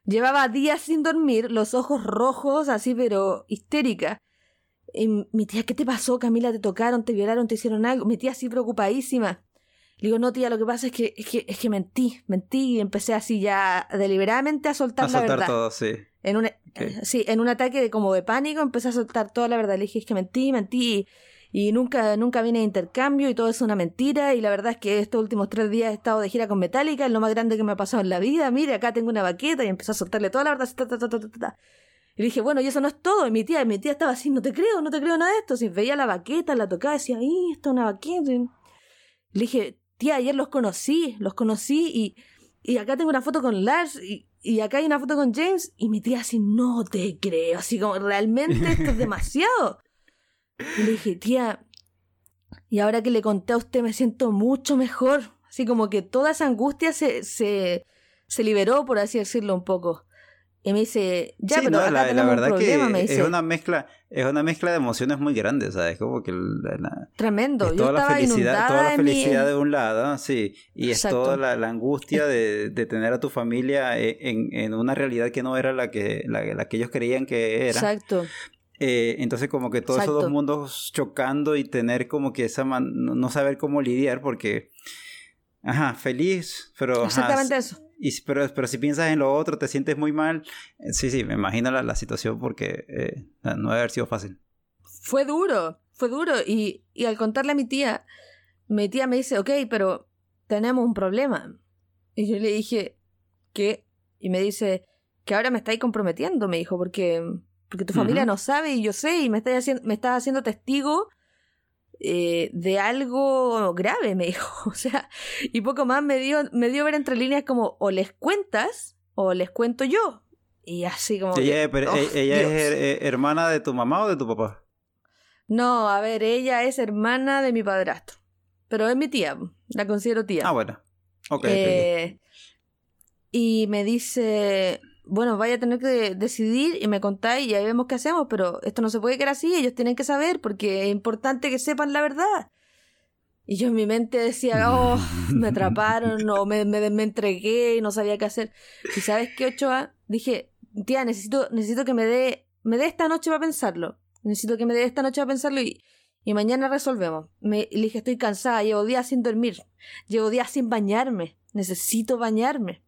llevaba días sin dormir, los ojos rojos, así, pero histérica. Y mi tía, ¿qué te pasó, Camila? ¿Te tocaron, te violaron, te hicieron algo? Mi tía así preocupadísima. Le digo, no, tía, lo que pasa es que, es que, es que mentí, mentí y empecé así ya deliberadamente a soltar, a soltar la verdad. todo, sí. En un, sí, en un ataque de, como de pánico empecé a soltar toda la verdad. Le dije, es que mentí, mentí y nunca, nunca vine a intercambio y todo es una mentira y la verdad es que estos últimos tres días he estado de gira con Metallica, es lo más grande que me ha pasado en la vida, mire, acá tengo una baqueta y empecé a soltarle toda la verdad. Y dije, bueno, y eso no es todo. Y mi tía, mi tía estaba así, no te creo, no te creo nada de esto. Si veía la baqueta, la tocaba, decía, ¡ay, esto es una baqueta! Le dije, tía, ayer los conocí, los conocí y, y acá tengo una foto con Lars y, y acá hay una foto con James. Y mi tía así, no te creo, así como, realmente esto es demasiado. Y le dije, tía, y ahora que le conté a usted me siento mucho mejor. Así como que toda esa angustia se, se, se liberó, por así decirlo un poco. Y me dice, ya, pero no, la, verdad que es una mezcla, es una mezcla de emociones muy grandes, ¿sabes? Como que tremendo. toda la felicidad, toda la felicidad de un lado, sí, y es toda la, angustia de, de, tener a tu familia e, en, en, una realidad que no era la que, la, que ellos creían que era. Exacto. Eh, entonces como que todos esos dos mundos chocando y tener como que esa no saber cómo lidiar porque ajá feliz pero exactamente eso y, pero, pero si piensas en lo otro, te sientes muy mal. Sí, sí, me imagino la, situación porque eh, no debe haber sido fácil. Fue duro, fue duro. Y, y al contarle a mi tía, mi tía me dice, ok, pero tenemos un problema. Y yo le dije, ¿qué? Y me dice, que ahora me estáis comprometiendo, me dijo, porque, porque tu familia no sabe y yo sé y me estás haciendo, me estás haciendo testigo eh, de algo grave, me dijo. O sea, y poco más me dio, me dio ver entre líneas como o les cuentas o les cuento yo. Y así como... Ella, oh, ella es eh, hermana de tu mamá o de tu papá. No, a ver, ella es hermana de mi padrastro. Pero es mi tía, la considero tía. Ah, bueno. Ok. Eh, y me dice, bueno, vaya a tener que decidir y me contáis y ahí vemos qué hacemos, pero esto no se puede quedar así, ellos tienen que saber porque es importante que sepan la verdad. Y yo en mi mente decía, oh, me atraparon o me, me, entregué y no sabía qué hacer. Y sabes qué, Ochoa, dije, tía, necesito, necesito que me dé, me dé esta noche para pensarlo. Necesito que me dé esta noche para pensarlo y, y mañana resolvemos. Me, le dije, estoy cansada, llevo días sin dormir, llevo días sin bañarme, necesito bañarme.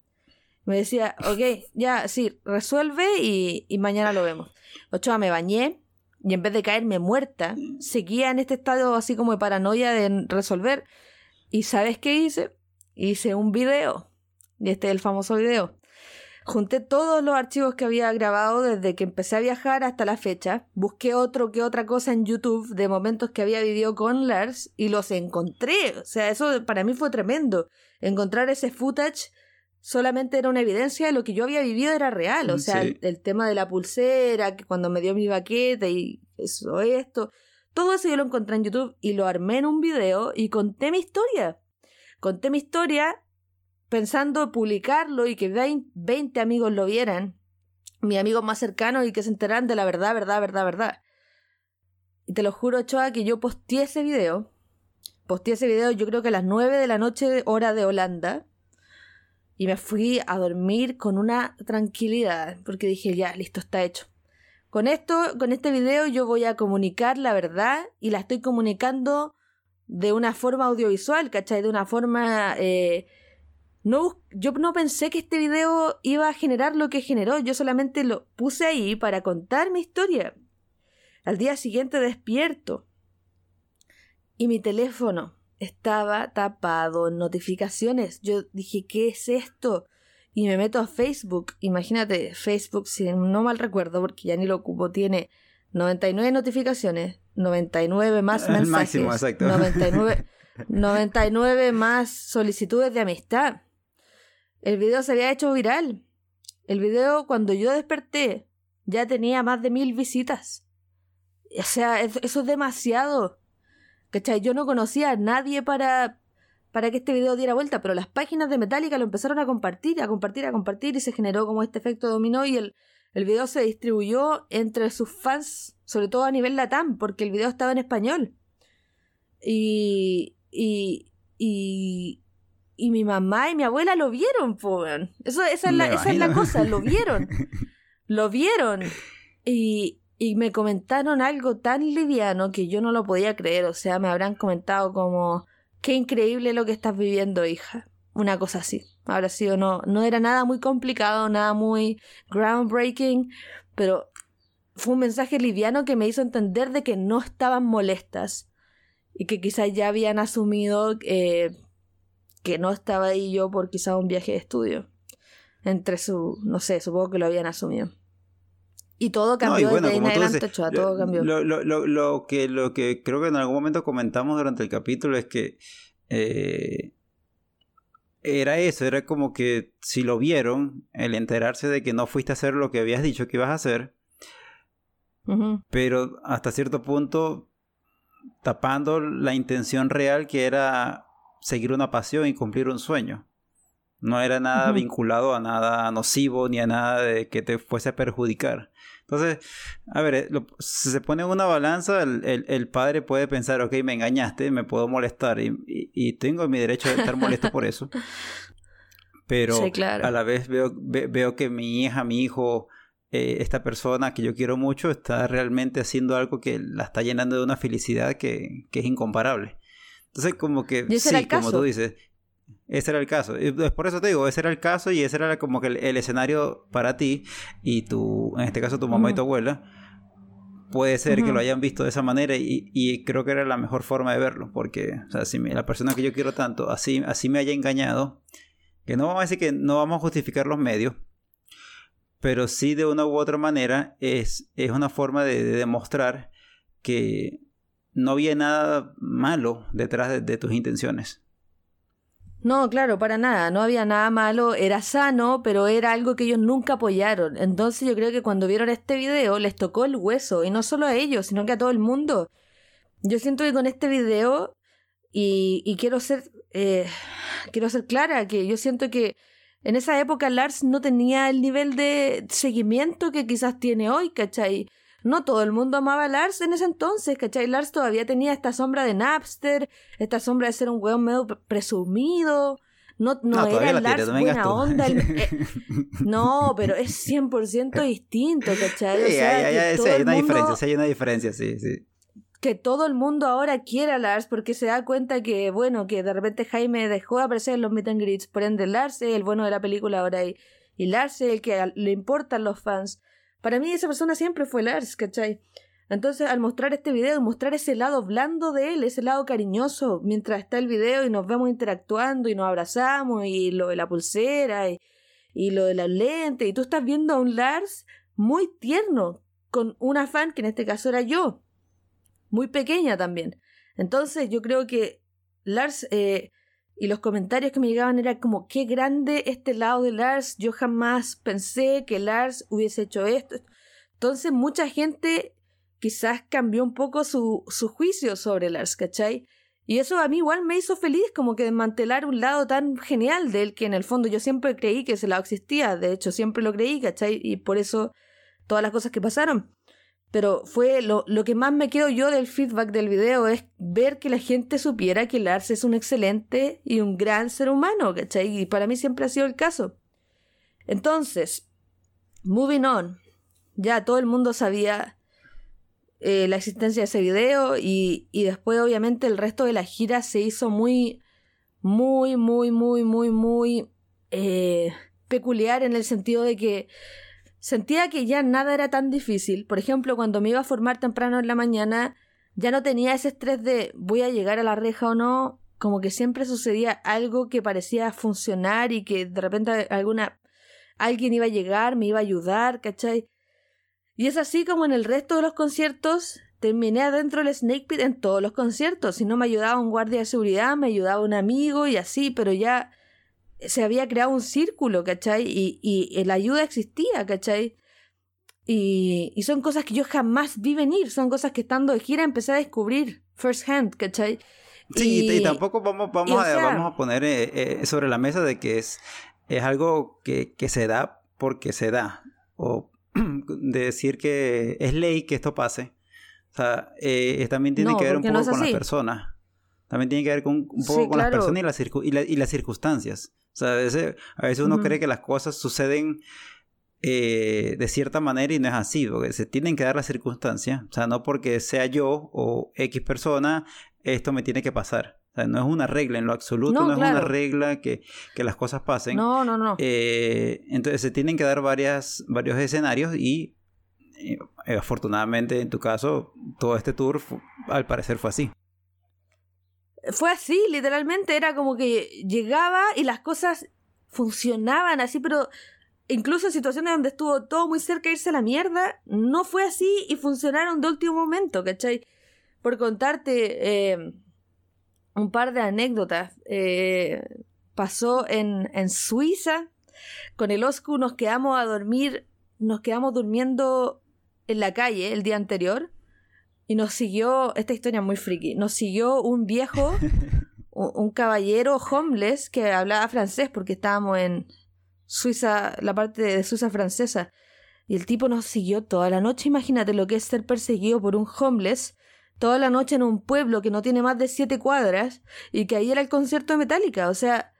Me decía, ok, ya, sí, resuelve y, mañana lo vemos. Ochoa, me bañé y en vez de caerme muerta, seguía en este estado así como de paranoia de resolver. ¿Y sabes qué hice? Hice un video. Y este es el famoso video. Junté todos los archivos que había grabado desde que empecé a viajar hasta la fecha. Busqué otro que otra cosa en YouTube de momentos que había vivido con Lars y los encontré. O sea, eso para mí fue tremendo. Encontrar ese footage solamente era una evidencia de lo que yo había vivido era real. O sea, el, tema de la pulsera, que cuando me dio mi baqueta y eso, esto. Todo eso yo lo encontré en YouTube y lo armé en un video y conté mi historia. Conté mi historia pensando publicarlo y que 20 amigos lo vieran, mis amigos más cercanos y que se enteraran de la verdad, verdad, verdad, verdad. Y te lo juro, Choa, que yo posteé ese video. Posteé ese video yo creo que a las 9 de la noche, hora de Holanda y me fui a dormir con una tranquilidad, porque dije, ya, listo, está hecho. Con esto, con este video yo voy a comunicar la verdad y la estoy comunicando de una forma audiovisual, ¿cachai? De una forma... Eh, no, yo no pensé que este video iba a generar lo que generó, yo solamente lo puse ahí para contar mi historia. Al día siguiente despierto y mi teléfono estaba tapado en notificaciones. Yo dije, ¿qué es esto? Y me meto a Facebook. Imagínate, Facebook, si no mal recuerdo, porque ya ni lo ocupo, tiene 99 notificaciones, 99 más mensajes, máximo, exacto. 99, 99 más solicitudes de amistad. El video se había hecho viral. El video, cuando yo desperté, ya tenía más de mil visitas. O sea, eso es demasiado. ¿Cachai? Yo no conocía a nadie para, para que este video diera vuelta, pero las páginas de Metallica lo empezaron a compartir, a compartir, a compartir y se generó como este efecto dominó y el, el video se distribuyó entre sus fans, sobre todo a nivel latam, porque el video estaba en español. Y, y, y, y mi mamá y mi abuela lo vieron, po, Eso, esa, es la, esa es la cosa, lo vieron. lo vieron. Y, y me comentaron algo tan liviano que yo no lo podía creer. O sea, me habrán comentado como, qué increíble lo que estás viviendo, hija. Una cosa así. Habrá sido, no, no era nada muy complicado, nada muy groundbreaking, pero fue un mensaje liviano que me hizo entender de que no estaban molestas y que quizás ya habían asumido eh, que no estaba ahí yo por quizá un viaje de estudio. Entre su, no sé, supongo que lo habían asumido. Y todo cambió desde en adelante, todo cambió. Lo, lo, lo, lo, que, lo que creo que en algún momento comentamos durante el capítulo es que eh, era eso, era como que si lo vieron, el enterarse de que no fuiste a hacer lo que habías dicho que ibas a hacer, pero hasta cierto punto tapando la intención real que era seguir una pasión y cumplir un sueño. No era nada vinculado a nada nocivo ni a nada de que te fuese a perjudicar. Entonces, a ver, eh, si se pone en una balanza, el, padre puede pensar, ok, me engañaste, me puedo molestar y, tengo mi derecho de estar molesto por eso. Pero a la vez veo, veo que mi hija, mi hijo, eh, esta persona que yo quiero mucho está realmente haciendo algo que la está llenando de una felicidad que, que es incomparable. Entonces, como que, sí, como tú dices, ese era el caso. Y por eso te digo, ese era el caso y ese era como que el, escenario para ti y tu, en este caso tu mamá y tu abuela. Puede ser que lo hayan visto de esa manera y, y, creo que era la mejor forma de verlo, porque o sea, si la persona que yo quiero tanto así, así me haya engañado, que no vamos a decir que no vamos a justificar los medios, pero sí de una u otra manera es, es una forma de, demostrar que no había nada malo detrás de tus intenciones. No, claro, para nada, no había nada malo, era sano, pero era algo que ellos nunca apoyaron. Entonces yo creo que cuando vieron este video les tocó el hueso, y no solo a ellos, sino que a todo el mundo. Yo siento que con este video, y, quiero ser, eh, quiero ser clara, que yo siento que en esa época Lars no tenía el nivel de seguimiento que quizás tiene hoy, ¿cachai? No todo el mundo amaba a Lars en ese entonces, ¿cachai? Lars todavía tenía esta sombra de Napster, esta sombra de ser un weón medio presumido. No, no, era el Lars buena onda. Eh, no, pero es 100% distinto, ¿cachai? Sí, hay, una diferencia, sí, hay una diferencia, sí, sí. Que todo el mundo ahora quiere a Lars porque se da cuenta que, bueno, que de repente Jaime dejó de aparecer en los meet and greets, por ende Lars es el bueno de la película ahora y, y Lars es el que le importan los fans. Para mí esa persona siempre fue Lars, ¿cachai? Entonces, al mostrar este video mostrar ese lado blando de él, ese lado cariñoso, mientras está el video y nos vemos interactuando y nos abrazamos y lo de la pulsera y, y lo de la lente, y tú estás viendo a un Lars muy tierno, con una fan que en este caso era yo, muy pequeña también. Entonces, yo creo que Lars eh, y los comentarios que me llegaban era como, qué grande este lado de Lars, yo jamás pensé que Lars hubiese hecho esto. Entonces mucha gente quizás cambió un poco su, su juicio sobre Lars, ¿cachai? Y eso a mí igual me hizo feliz, como que desmantelar un lado tan genial de él, que en el fondo yo siempre creí que ese lado existía, de hecho siempre lo creí, ¿cachai? Y por eso todas las cosas que pasaron. Pero fue lo, que más me quedo yo del feedback del video es ver que la gente supiera que Lars es un excelente y un gran ser humano, ¿cachai? Y para mí siempre ha sido el caso. Entonces, moving on, ya todo el mundo sabía eh, la existencia de ese video y, y después obviamente el resto de la gira se hizo muy, muy, muy, muy, muy, muy eh, peculiar en el sentido de que Sentía que ya nada era tan difícil. Por ejemplo, cuando me iba a formar temprano en la mañana, ya no tenía ese estrés de voy a llegar a la reja o no. Como que siempre sucedía algo que parecía funcionar y que de repente alguna alguien iba a llegar, me iba a ayudar, ¿cachai? Y es así como en el resto de los conciertos terminé adentro del Snake Pit en todos los conciertos. Si no me ayudaba un guardia de seguridad, me ayudaba un amigo y así, pero ya se había creado un círculo, ¿cachai? Y, y la ayuda existía, ¿cachai? Y, y, son cosas que yo jamás vi venir, son cosas que estando de gira empecé a descubrir first hand, ¿cachai? Sí, y, tampoco vamos, vamos, a, vamos a poner eh, eh, sobre la mesa de que es, es algo que, que se da porque se da, o de decir que es ley que esto pase. O sea, eh, también tiene que ver un poco con las personas. También tiene que ver con, un poco con las personas y las, y, y las circunstancias. O sea, a veces, a veces uno cree que las cosas suceden eh, de cierta manera y no es así, porque se tienen que dar las circunstancias. O sea, no porque sea yo o X persona, esto me tiene que pasar. O sea, no es una regla en lo absoluto, no, es una regla que, que, las cosas pasen. No, no, no. Eh, entonces se tienen que dar varias, varios escenarios y eh, afortunadamente en tu caso todo este tour al parecer fue así fue así, literalmente era como que llegaba y las cosas funcionaban así, pero incluso en situaciones donde estuvo todo muy cerca de irse a la mierda, no fue así y funcionaron de último momento, ¿cachai? Por contarte eh, un par de anécdotas. Eh, pasó en, en Suiza, con el Oscu nos quedamos a dormir, nos quedamos durmiendo en la calle el día anterior y nos siguió, esta historia es muy friki, nos siguió un viejo, un, caballero homeless que hablaba francés porque estábamos en Suiza, la parte de Suiza francesa. Y el tipo nos siguió toda la noche. Imagínate lo que es ser perseguido por un homeless toda la noche en un pueblo que no tiene más de siete cuadras y que ahí era el concierto de Metallica. O sea,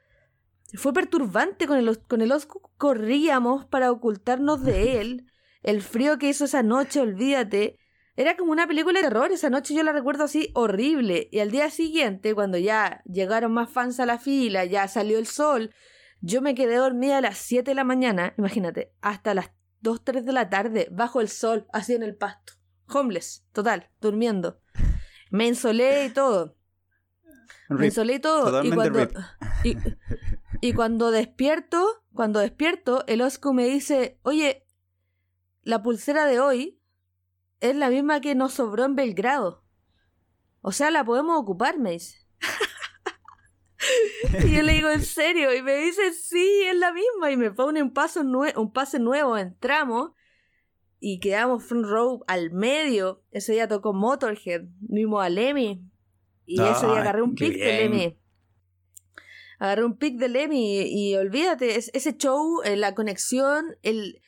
fue perturbante con el, con el Oscu. Corríamos para ocultarnos de él. El frío que hizo esa noche, olvídate. Era como una película de terror. Esa noche yo la recuerdo así horrible. Y al día siguiente, cuando ya llegaron más fans a la fila, ya salió el sol, yo me quedé dormida a las 7 de la mañana, imagínate, hasta las 2, 3 de la tarde, bajo el sol, así en el pasto. Homeless, total, durmiendo. Me insolé y todo. Me insolé y todo. Y cuando, y, cuando despierto, cuando despierto, el Oscu me dice, oye, la pulsera de hoy es la misma que nos sobró en Belgrado. O sea, la podemos ocupar, me dice. y yo le digo, ¿en serio? Y me dice, sí, es la misma. Y me pone un, paso un pase nuevo, entramos y quedamos front row al medio. Ese día tocó Motorhead, vimos a Lemmy. Y ese día agarré un pick de Lemmy. Agarré un pick de Lemmy y, olvídate, ese show, eh, la conexión, el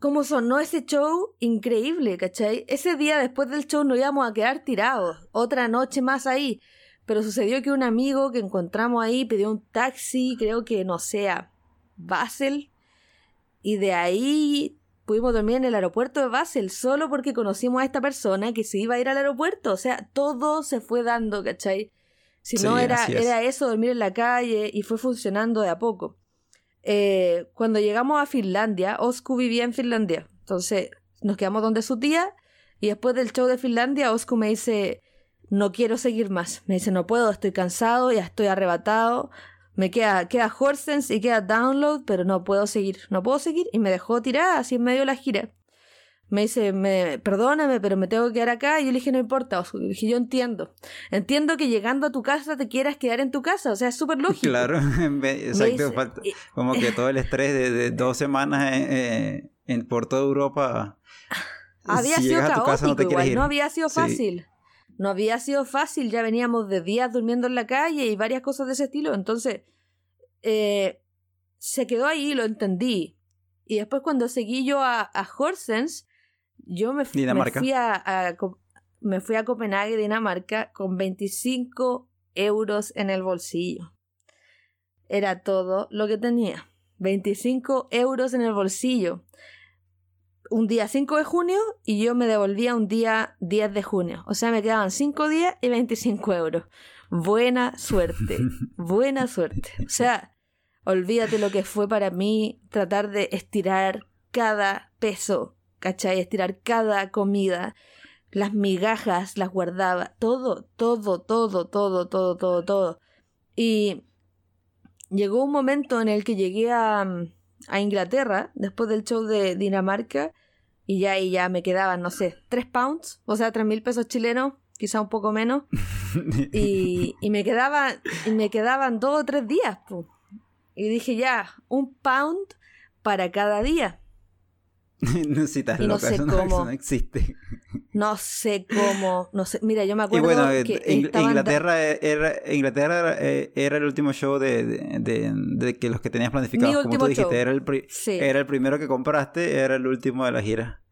cómo sonó ese show, increíble, ¿cachai? Ese día después del show nos íbamos a quedar tirados, otra noche más ahí. Pero sucedió que un amigo que encontramos ahí pidió un taxi, creo que no sea, Basel, y de ahí pudimos dormir en el aeropuerto de Basel solo porque conocimos a esta persona que se iba a ir al aeropuerto. O sea, todo se fue dando, ¿cachai? Si no, era, era eso, dormir en la calle y fue funcionando de a poco. Eh, cuando llegamos a Finlandia, Osku vivía en Finlandia. Entonces nos quedamos donde su tía y después del show de Finlandia, Osku me dice, no quiero seguir más. Me dice, no puedo, estoy cansado, ya estoy arrebatado. Me queda, queda Horsens y queda Download, pero no puedo seguir, no puedo seguir. Y me dejó tirar así en medio de la gira. Me dice, me, perdóname, pero me tengo que quedar acá. Y yo le dije, no importa, Oscar. Le dije, yo entiendo. Entiendo que llegando a tu casa te quieras quedar en tu casa. O sea, es súper lógico. Claro, exacto. como que todo el estrés de, dos semanas eh, en, por toda Europa. Había sido caótico, no igual. No había sido fácil. No había sido fácil, ya veníamos de días durmiendo en la calle y varias cosas de ese estilo. Entonces, eh, se quedó ahí, lo entendí. Y después cuando seguí yo a, a Horsens, yo me, fui a, me fui a Copenhague, Dinamarca, con 25 euros en el bolsillo. Era todo lo que tenía. 25 euros en el bolsillo un día 5 de junio y yo me devolvía un día 10 de junio. O sea, me quedaban 5 días y 25 euros. Buena suerte, buena suerte. O sea, olvídate lo que fue para mí tratar de estirar cada peso, ¿cachai? Estirar cada comida. Las migajas las guardaba, todo, todo, todo, todo, todo, todo, todo. Y llegó un momento en el que llegué a, a Inglaterra, después del show de Dinamarca, y ya y ya me quedaban, no sé, tres pounds, o sea, tres mil pesos chilenos, quizá un poco menos, y, y, me quedaban, y me quedaban dos o tres días, y dije ya, un pound para cada día. no, si estás no sé cómo. no existe. No sé cómo, no sé, mira, yo me acuerdo bueno, que Inglaterra era Inglaterra eh, era, el último show de, de, de, que los que tenías planificados, como tú dijiste, era el, era el primero que compraste, era el último de la gira.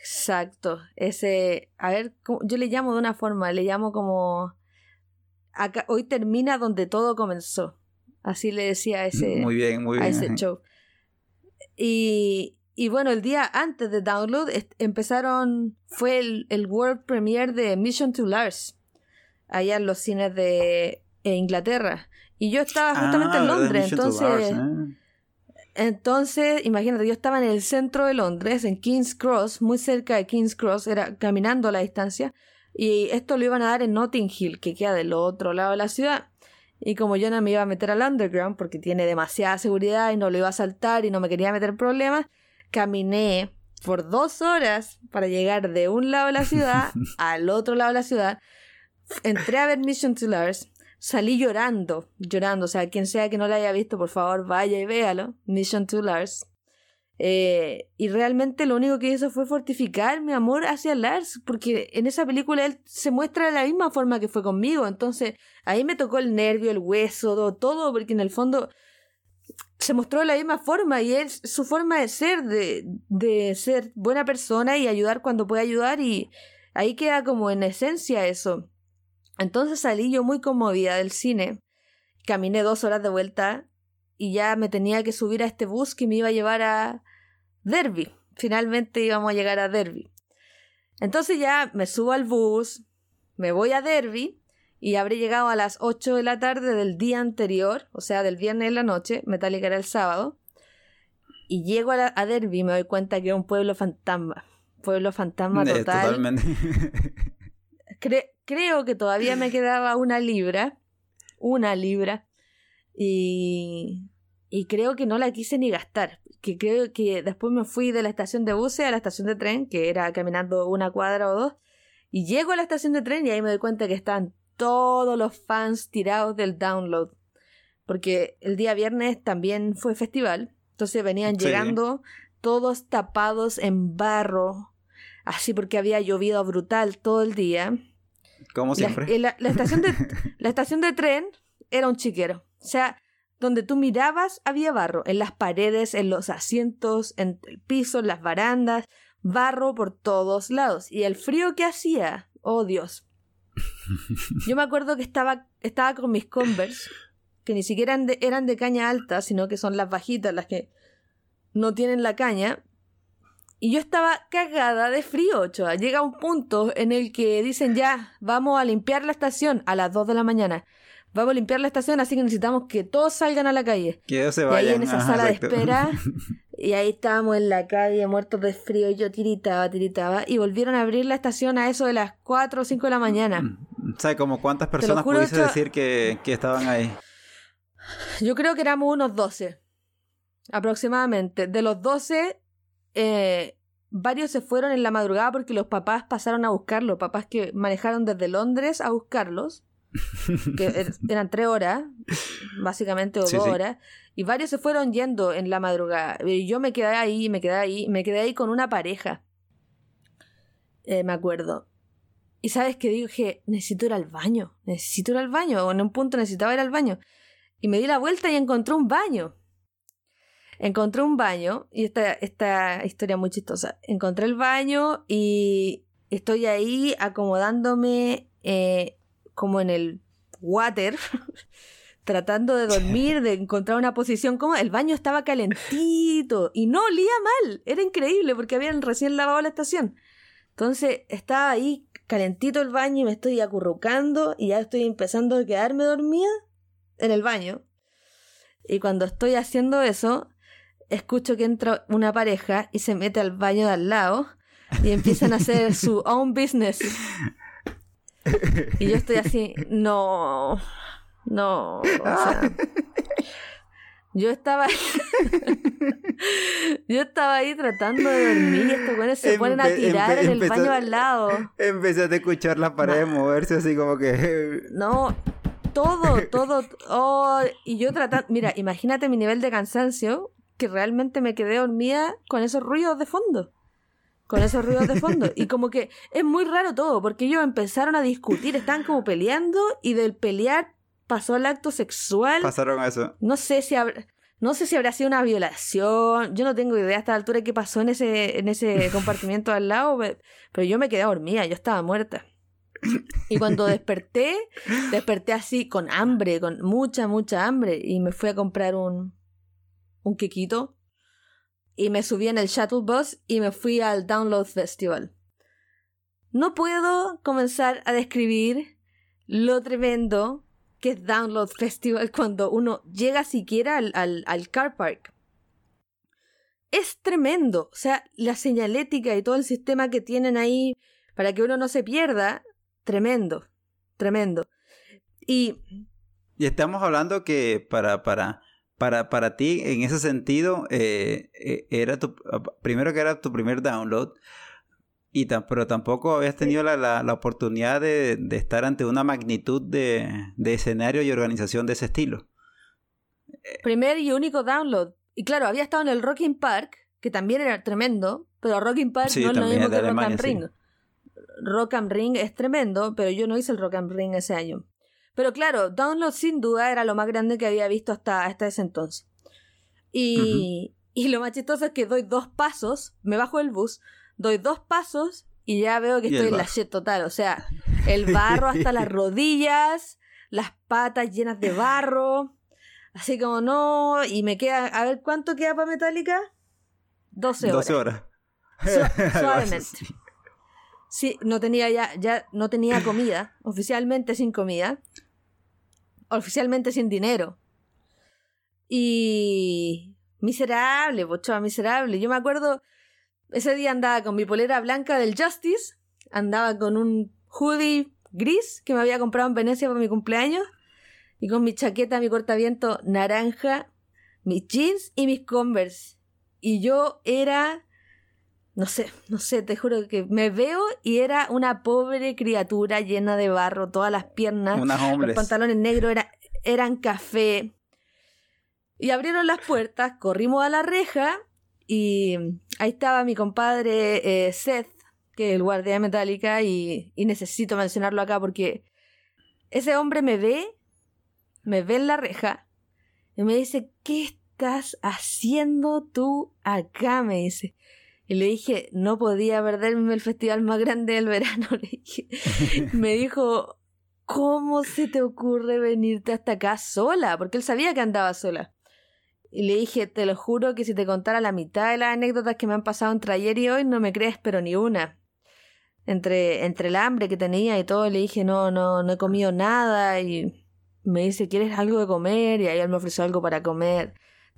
Exacto, ese, a ver, yo le llamo de una forma, le llamo como acá, hoy termina donde todo comenzó. Así le decía a ese, muy bien, muy bien, a ese show. Y, y bueno, el día antes de Download empezaron, fue el, World Premiere de Mission to Lars, allá en los cines de Inglaterra. Y yo estaba justamente en ah, Londres, entonces... ¿eh? Entonces, imagínate, yo estaba en el centro de Londres, en King's Cross, muy cerca de King's Cross, era caminando a la distancia, y esto lo iban a dar en Notting Hill, que queda del otro lado de la ciudad. Y como yo no me iba a meter al underground porque tiene demasiada seguridad y no lo iba a saltar y no me quería meter problemas, caminé por dos horas para llegar de un lado de la ciudad al otro lado de la ciudad. Entré a ver Mission to Lars, salí llorando, llorando. O sea, quien sea que no la haya visto, por favor, vaya y véalo. Mission to Lars. Eh, y realmente lo único que hizo fue fortificar mi amor hacia Lars, porque en esa película él se muestra de la misma forma que fue conmigo. Entonces ahí me tocó el nervio, el hueso, todo, todo porque en el fondo se mostró de la misma forma y es su forma de ser, de, de ser buena persona y ayudar cuando puede ayudar y ahí queda como en esencia eso. Entonces salí yo muy conmovida del cine, caminé dos horas de vuelta y ya me tenía que subir a este bus que me iba a llevar a Derby. Finalmente íbamos a llegar a Derby. Entonces ya me subo al bus, me voy a Derby y habré llegado a las 8 de la tarde del día anterior, o sea, del viernes en la noche, Metallica era el sábado, y llego a, Derby y me doy cuenta que era un pueblo fantasma. Pueblo fantasma eh, total. totalmente. creo que todavía me quedaba una libra, una libra, y, y creo que no la quise ni gastar. Que creo que después me fui de la estación de buses a la estación de tren, que era caminando una cuadra o dos, y llego a la estación de tren y ahí me doy cuenta que están todos los fans tirados del download. Porque el día viernes también fue festival, entonces venían llegando todos tapados en barro, así porque había llovido brutal todo el día. Como siempre. La, estación, de, la estación de tren era un chiquero. O sea, donde tú mirabas había barro, en las paredes, en los asientos, en el piso, en las barandas, barro por todos lados. Y el frío que hacía, oh Dios. Yo me acuerdo que estaba, estaba con mis Converse, que ni siquiera eran de, eran de caña alta, sino que son las bajitas, las que no tienen la caña. Y yo estaba cagada de frío, Ochoa. Llega un punto en el que dicen ya, vamos a limpiar la estación a las 2 de la mañana vamos a limpiar la estación, así que necesitamos que todos salgan a la calle. Que se vayan. Y ahí en esa sala de espera, y ahí estábamos en la calle, muertos de frío, y yo tiritaba, tiritaba, y volvieron a abrir la estación a eso de las 4 o 5 de la mañana. Mm, ¿Sabes como cuántas personas pudiste decir que, que estaban ahí? Yo creo que éramos unos 12, aproximadamente. De los 12, eh, varios se fueron en la madrugada porque los papás pasaron a buscarlos, papás que manejaron desde Londres a buscarlos que er, eran tres horas, básicamente, o dos horas, y varios se fueron yendo en la madrugada. Y yo me quedé ahí, me quedé ahí, me quedé ahí con una pareja. Eh, me acuerdo. Y sabes que dije, necesito ir al baño, necesito ir al baño, o en un punto necesitaba ir al baño. Y me di la vuelta y encontré un baño. Encontré un baño, y esta, esta historia muy chistosa. Encontré el baño y estoy ahí acomodándome eh, como en el water, tratando de dormir, de encontrar una posición como el baño estaba calentito y no olía mal, era increíble porque habían recién lavado la estación. Entonces estaba ahí calentito el baño y me estoy acurrucando y ya estoy empezando a quedarme dormida en el baño. Y cuando estoy haciendo eso, escucho que entra una pareja y se mete al baño de al lado y empiezan a hacer su own business. Y yo estoy así, no, no, o sea, yo estaba yo estaba ahí tratando de dormir y estos güeyes se ponen a tirar en el baño al lado. Empecé a escuchar la pared moverse así como que... No, todo, todo, oh, y yo tratando, mira, imagínate mi nivel de cansancio, que realmente me quedé dormida con esos ruidos de fondo con esos ruidos de fondo. Y como que es muy raro todo, porque ellos empezaron a discutir, estaban como peleando y del pelear pasó al acto sexual. Pasaron a eso. No sé si habrá, no sé si habrá sido una violación. Yo no tengo idea a esta altura qué pasó en ese, en ese compartimiento al lado, pero yo me quedé dormida, yo estaba muerta. Y cuando desperté, desperté así con hambre, con mucha, mucha hambre, y me fui a comprar un, un quequito y me subí en el shuttle bus y me fui al Download Festival. No puedo comenzar a describir lo tremendo que es Download Festival cuando uno llega siquiera al, al, car park. Es tremendo. O sea, la señalética y todo el sistema que tienen ahí para que uno no se pierda, tremendo, tremendo. Y Y estamos hablando que para, para, para, para ti, en ese sentido, eh, eh, era tu, primero que era tu primer download, y pero tampoco habías tenido la, la, oportunidad de, de, estar ante una magnitud de, de, escenario y organización de ese estilo. Primer y único download. Y claro, había estado en el Rocking Park, que también era tremendo, pero Rocking Park no es lo mismo que Rock and Ring. Rock and Ring es tremendo, pero yo no hice el Rock and Ring ese año. Pero claro, Download sin duda era lo más grande que había visto hasta, hasta ese entonces. Y, y lo más chistoso es que doy dos pasos, me bajo del bus, doy dos pasos y ya veo que estoy en la shit total. O sea, el barro hasta las rodillas, las patas llenas de barro. Así como no, y me queda, a ver, ¿cuánto queda para Metallica? 12 horas. 12 horas. suavemente. Sí, no tenía ya, ya no tenía comida, oficialmente sin comida, oficialmente sin dinero. Y miserable, bochoa, miserable. Yo me acuerdo, ese día andaba con mi polera blanca del Justice, andaba con un hoodie gris que me había comprado en Venecia para mi cumpleaños, y con mi chaqueta, mi cortaviento naranja, mis jeans y mis Converse. Y yo era no sé, no sé, te juro que me veo y era una pobre criatura llena de barro, todas las piernas, los pantalones negros eran café. Y abrieron las puertas, corrimos a la reja y ahí estaba mi compadre eh, Seth, que es el guardia de Metallica, y, y necesito mencionarlo acá porque ese hombre me ve, me ve en la reja y me dice, ¿qué estás haciendo tú acá? Me dice. Y le dije, no podía perderme el festival más grande del verano. Me dijo, ¿cómo se te ocurre venirte hasta acá sola? Porque él sabía que andaba sola. Y le dije, te lo juro que si te contara la mitad de las anécdotas que me han pasado entre ayer y hoy, no me crees, pero ni una. Entre, entre el hambre que tenía y todo, le dije, no, no, no he comido nada. Y me dice, ¿quieres algo de comer? Y ahí él me ofreció algo para comer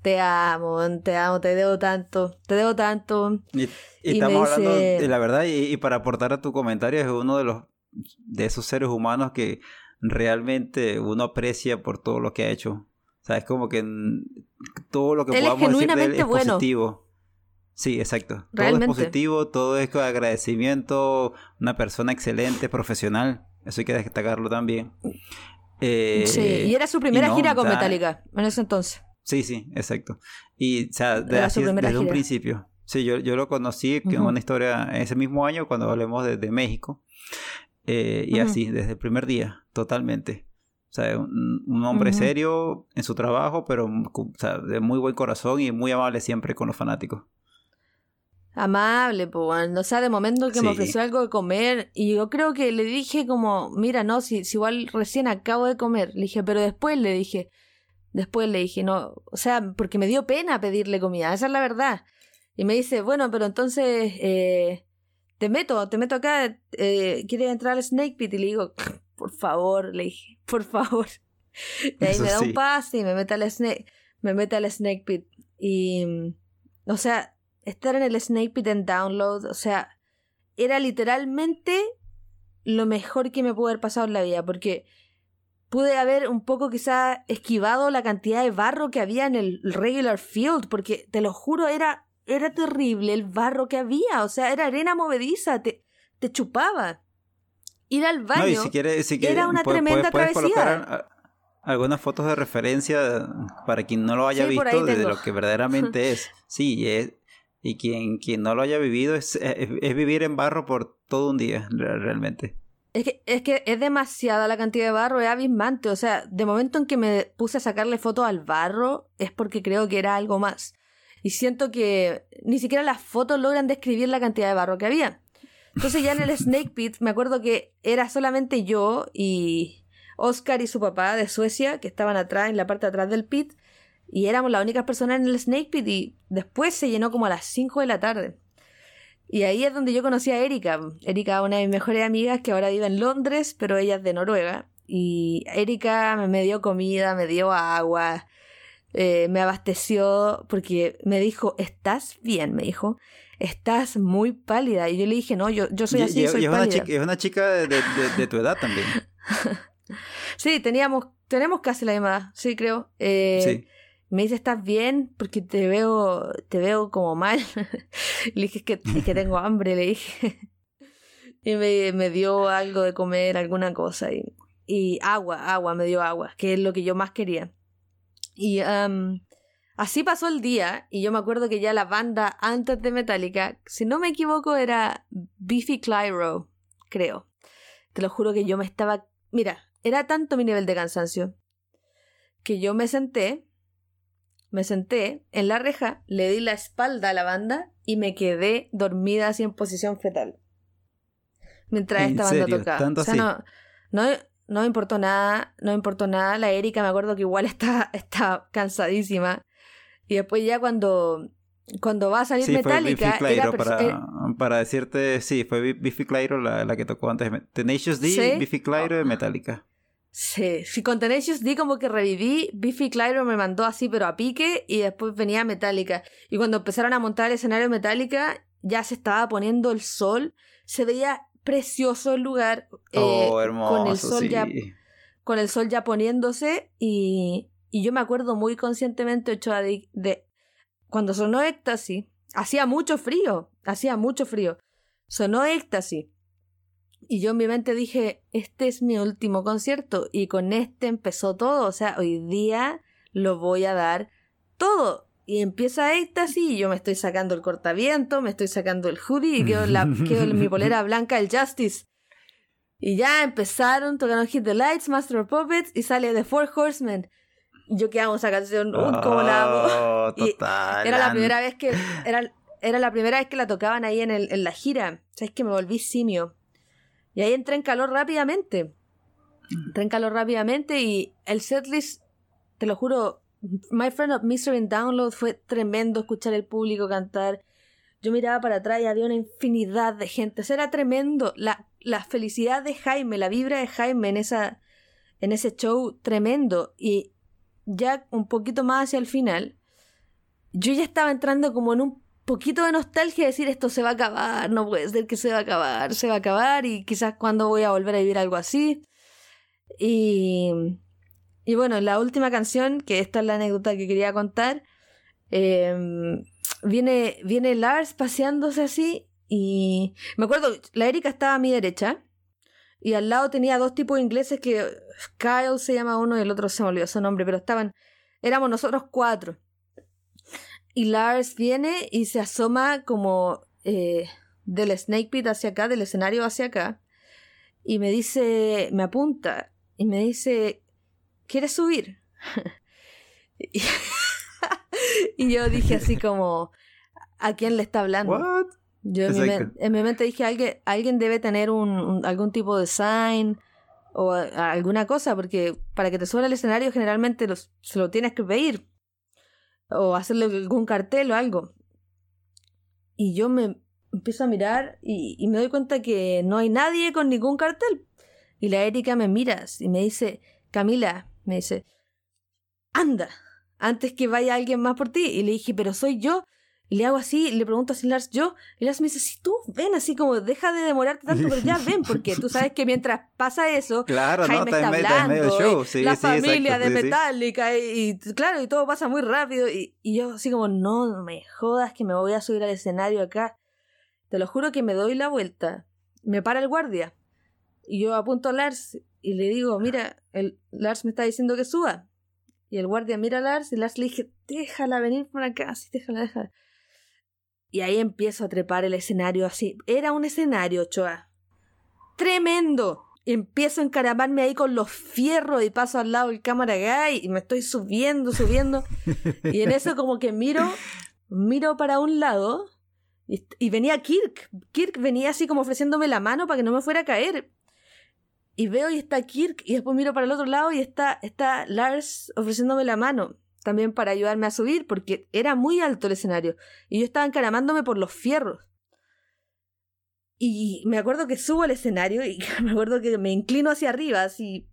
te amo, te amo, te debo tanto, te debo tanto. Y, estamos hablando de la verdad, y, para aportar a tu comentario, es uno de los de esos seres humanos que realmente uno aprecia por todo lo que ha hecho. O sea, es como que todo lo que podamos decir de él es positivo. Sí, exacto. Todo es positivo, todo es agradecimiento, una persona excelente, profesional. Eso hay que destacarlo también. Eh, sí, y era su primera gira con Metallica en ese entonces. Sí, sí, exacto. Y, o sea, desde un principio. Sí, yo, yo lo conocí en una historia ese mismo año cuando hablemos de, México. Eh, y así, desde el primer día, totalmente. O sea, un, hombre serio en su trabajo, pero o sea, de muy buen corazón y muy amable siempre con los fanáticos. Amable, pues, o sea, de momento que me ofreció algo de comer y yo creo que le dije como, mira, no, si, si igual recién acabo de comer, le dije, pero después le dije, Después le dije, no, o sea, porque me dio pena pedirle comida, esa es la verdad. Y me dice, bueno, pero entonces eh, te meto, te meto acá, eh, ¿quieres entrar al Snake Pit? Y le digo, por favor, le dije, por favor. Y ahí me da un pase y me mete al Snake, me mete al Snake Pit. Y, mm, o sea, estar en el Snake Pit en download, o sea, era literalmente lo mejor que me pudo haber pasado en la vida, porque pude haber un poco quizá esquivado la cantidad de barro que había en el regular field, porque te lo juro, era, era terrible el barro que había, o sea, era arena movediza, te, te chupaba. Ir al baño era una tremenda travesía. algunas fotos de referencia para quien no lo haya visto de lo que verdaderamente es. Sí, es, y quien, quien no lo haya vivido es, es vivir en barro por todo un día, realmente. Es que, es que es demasiada la cantidad de barro, es abismante. O sea, de momento en que me puse a sacarle fotos al barro, es porque creo que era algo más. Y siento que ni siquiera las fotos logran describir la cantidad de barro que había. Entonces ya en el Snake Pit me acuerdo que era solamente yo y Oscar y su papá de Suecia, que estaban atrás, en la parte de atrás del pit, y éramos las únicas personas en el Snake Pit y después se llenó como a las 5 de la tarde. Y ahí es donde yo conocí a Erika. Erika, una de mis mejores amigas que ahora vive en Londres, pero ella es de Noruega. Y Erika me dio comida, me dio agua, eh, me abasteció, porque me dijo, ¿estás bien? Me dijo, estás muy pálida. Y yo le dije, no, yo, yo soy así, soy es Una chica, es una chica de, tu edad también. Sí, teníamos, tenemos casi la misma edad, sí, creo. Eh, Sí. Me dice, ¿estás bien? Porque te veo, te veo como mal. le dije, es que, tengo hambre, le dije. y me, dio algo de comer, alguna cosa. Y, y agua, agua, me dio agua, que es lo que yo más quería. Y así pasó el día, y yo me acuerdo que ya la banda antes de Metallica, si no me equivoco, era Beefy Clyro, creo. Te lo juro que yo me estaba... Mira, era tanto mi nivel de cansancio que yo me senté, me senté en la reja, le di la espalda a la banda y me quedé dormida así en posición fetal. Mientras ¿En esta banda serio? tocaba. ¿Tanto o sea, así? no, no, no me importó nada, no me importó nada. La Erika me acuerdo que igual está, está cansadísima. Y después ya cuando, cuando va a salir Sí, fue Metallica, Biffy era Clyro, perso- para, eh, para decirte, sí, fue Bi- Biffy Clyro la, la que tocó antes. Tenacious D, ¿Sí? Biffy Clyro de Metallica. Sí, sí, con Tenacious D como que reviví, Biffy Clyro me mandó así pero a pique y después venía Metallica. Y cuando empezaron a montar el escenario Metallica, ya se estaba poniendo el sol, se veía precioso el lugar, eh, oh, hermoso, con el sol sí. ya con el sol ya poniéndose y, y yo me acuerdo muy conscientemente Ochoa, de, de cuando sonó Éxtasis, hacía mucho frío, hacía mucho frío, sonó Éxtasis y yo en mi mente dije, este es mi último concierto y con este empezó todo, o sea, hoy día lo voy a dar todo. Y empieza Éxtasis y yo me estoy sacando el cortaviento, me estoy sacando el hoodie y quedo, la, quedo en mi polera blanca, el Justice. Y ya empezaron, tocaron Hit the Lights, Master of Puppets y sale The Four Horsemen. Y yo que amo esa canción, uy, cómo la amo. Oh, total. Era la primera vez que era, era la primera vez que la tocaban ahí en, el, en la gira. Sabes que me volví simio. Y ahí entré en calor rápidamente. Entré en calor rápidamente y el setlist, te lo juro, My Friend of Mystery in Download fue tremendo escuchar el público cantar. Yo miraba para atrás y había una infinidad de gente. O sea, era tremendo. La, la felicidad de Jaime, la vibra de Jaime en, esa, en ese show, tremendo. Y ya un poquito más hacia el final, yo ya estaba entrando como en un poquito de nostalgia de decir esto se va a acabar, no puede ser que se va a acabar, se va a acabar y quizás cuando voy a volver a vivir algo así. Y, y bueno, la última canción, que esta es la anécdota que quería contar, eh, viene, viene Lars paseándose así y me acuerdo, la Erika estaba a mi derecha y al lado tenía dos tipos ingleses que Kyle se llama uno y el otro se me olvidó su nombre, pero estaban, éramos nosotros cuatro. Y Lars viene y se asoma como eh, del Snake Pit hacia acá, del escenario hacia acá, y me dice, me apunta, y me dice, ¿quieres subir? y, y yo dije así como, ¿a quién le está hablando? What? Yo en mi, en mente dije, alguien, alguien debe tener un, un- algún tipo de sign o a- alguna cosa, porque para que te suba al escenario generalmente los, se lo tienes que pedir o hacerle algún cartel o algo. Y yo me empiezo a mirar y, me doy cuenta que no hay nadie con ningún cartel. Y la Erika me mira y me dice, Camila, me dice, anda, antes que vaya alguien más por ti. Y le dije, pero soy yo. Y le hago así, le pregunto a Lars yo, y Lars me dice, si tú ven así como, deja de demorarte tanto, pero ya ven, porque tú sabes que mientras pasa eso, Claro, no, Jaime está está en, medio, está en medio del hablando, show. y Sí, la sí, familia exacto, de. Metallica, y, y claro, y todo pasa muy rápido, y, y yo así como, no me jodas que me voy a subir al escenario acá. Te lo juro que me doy la vuelta, me para el guardia, y yo apunto a Lars, y le digo, mira, el Lars me está diciendo que suba. Y el guardia mira a Lars, y Lars le dije, déjala venir por acá, sí, déjala, déjala. Y ahí empiezo a trepar el escenario así. Era un escenario, Choa. Tremendo. Empiezo a encaramarme ahí con los fierros y paso al lado del cámara guy y me estoy subiendo, subiendo. Y en eso como que miro, miro para un lado y, y venía Kirk. Kirk venía así como ofreciéndome la mano para que no me fuera a caer. Y veo y está Kirk y después miro para el otro lado y está, está Lars ofreciéndome la mano también para ayudarme a subir porque era muy alto el escenario y yo estaba encaramándome por los fierros. Y me acuerdo que subo al escenario y me acuerdo que me inclino hacia arriba, así,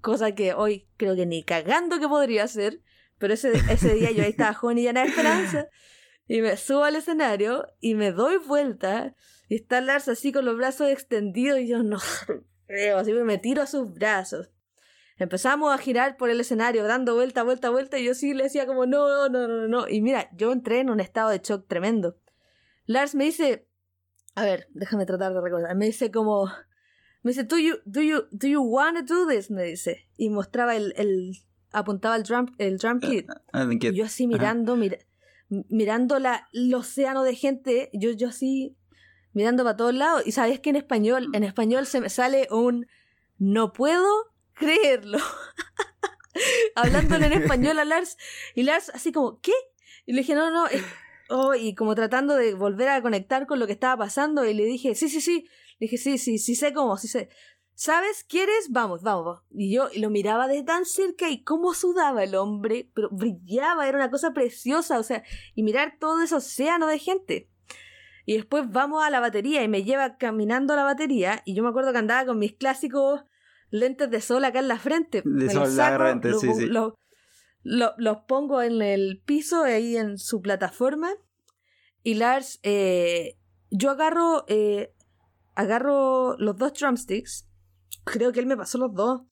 cosa que hoy creo que ni cagando que podría hacer, pero ese, ese día yo ahí estaba joven y llena de esperanza. Y me subo al escenario y me doy vuelta y está Lars así con los brazos extendidos y yo no creo, así me tiro a sus brazos. Empezamos a girar por el escenario, dando vuelta, vuelta, vuelta, y yo sí le decía como, no, no, no, no. Y mira, yo entré en un estado de shock tremendo. Lars me dice, a ver, déjame tratar de recordar, me dice como, me dice, do you, do you, do you want to do this? Me dice. Y mostraba el, el apuntaba el drum, el drum kit. Ah, Y yo así mirando, mira, mirando la, el océano de gente, yo, yo así mirando para todos lados. Y sabes que en español, en español se me sale un no puedo creerlo. Hablándole en español a Lars. Y Lars así como, ¿qué? Y le dije, no, no, oh, y como tratando de volver a conectar con lo que estaba pasando. Y le dije, sí, sí, sí. Le dije, sí, sí, sí sé cómo, sí sé. ¿Sabes? ¿Quieres? Vamos, vamos, vamos. Y yo lo miraba de tan cerca y cómo sudaba el hombre, pero brillaba, era una cosa preciosa, o sea, y mirar todo ese océano de gente. Y después vamos a la batería y me lleva caminando a la batería y yo me acuerdo que andaba con mis clásicos lentes de sol acá en la frente. De Me sol los la frente, los sí, sí. los- lo- los pongo en el piso, ahí en su plataforma. Y Lars, eh, yo agarro, eh, agarro los dos drumsticks. Creo que él me pasó los dos.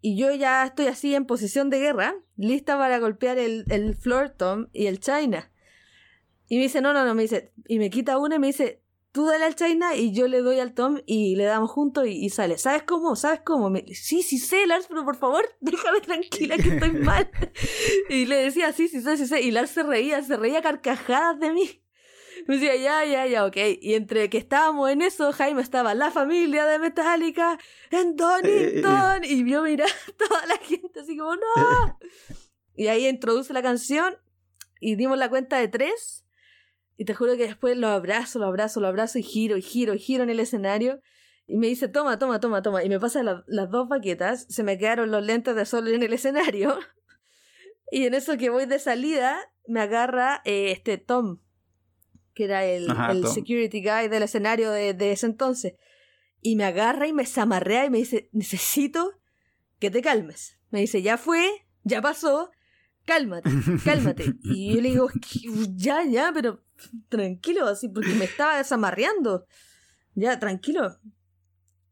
Y yo ya estoy así en posición de guerra, lista para golpear el, el floor tom y el China. Y me dice, no, no, no, me dice, y me quita una y me dice, tú dale al China y yo le doy al Tom y le damos juntos y, y sale. ¿Sabes cómo? ¿Sabes cómo? Me- sí, sí sé, Lars, pero por favor, déjame tranquila que estoy mal. y le decía, sí, sí sé, sí sé. Y Lars se reía, se reía a carcajadas de mí. Me decía, ya, ya, ya, ok. Y entre que estábamos en eso, Jaime estaba la familia de Metallica en Donington. Y vio mirar toda la gente así como, no. Y ahí introduce la canción y dimos la cuenta de tres. Y te juro que después lo abrazo, lo abrazo, lo abrazo y giro, y giro, y giro en el escenario. Y me dice, toma, toma, toma, toma. Y me pasa la- las dos baquetas. Se me quedaron los lentes de sol en el escenario. Y en eso que voy de salida, me agarra eh, este Tom, que era el, Ajá, el Tom. security guy del escenario de, de ese entonces. Y me agarra y me zamarrea y me dice, necesito que te calmes. Me dice, ya fue, ya pasó, cálmate, cálmate. Y yo le digo, "¿Qué? ya, ya, pero tranquilo, así, porque me estaba desamarreando. Ya, tranquilo.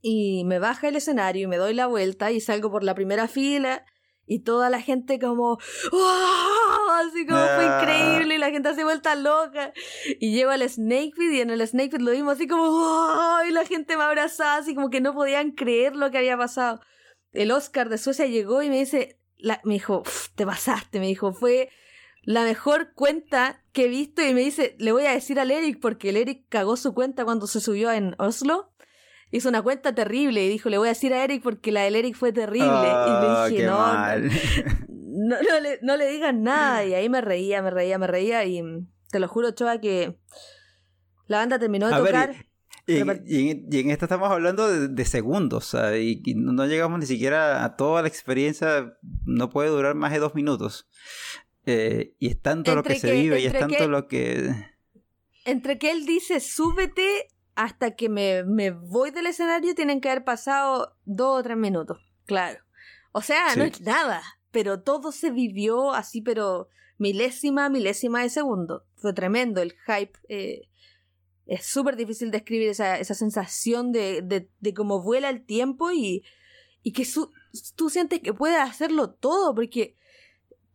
Y me baja el escenario y me doy la vuelta y salgo por la primera fila y toda la gente como ¡Oh! así como fue Ah. increíble y la gente hace vuelta loca y llego al Snake Pit y en el Snake Pit lo vimos así como ¡Oh! y la gente me abrazaba así como que no podían creer lo que había pasado el Oscar de Suecia llegó y me dice la- me dijo "Uf, te pasaste me dijo fue la mejor cuenta que he visto y me dice le voy a decir al Eric porque el Eric cagó su cuenta cuando se subió en Oslo hizo una cuenta terrible y dijo le voy a decir a Eric porque la del Eric fue terrible Ah, y le qué dije no, no le, no le digan nada. Y ahí me reía, me reía, me reía. Y te lo juro, Choa, que la banda terminó de A ver, tocar. Y, Pero- y en, y en esta estamos hablando de, de segundos, y, y no llegamos ni siquiera a toda la experiencia, no puede durar más de dos minutos. Eh, y es tanto lo que, se vive y es tanto que- lo que... Entre que él dice, súbete hasta que me, me voy del escenario, tienen que haber pasado dos o tres minutos. Claro. O sea, no es nada. Pero todo se vivió así, pero milésima, milésima de segundo. Fue tremendo el hype. eh, es súper difícil describir esa, esa sensación de, de, de cómo vuela el tiempo y, y que su- tú sientes que puedes hacerlo todo, porque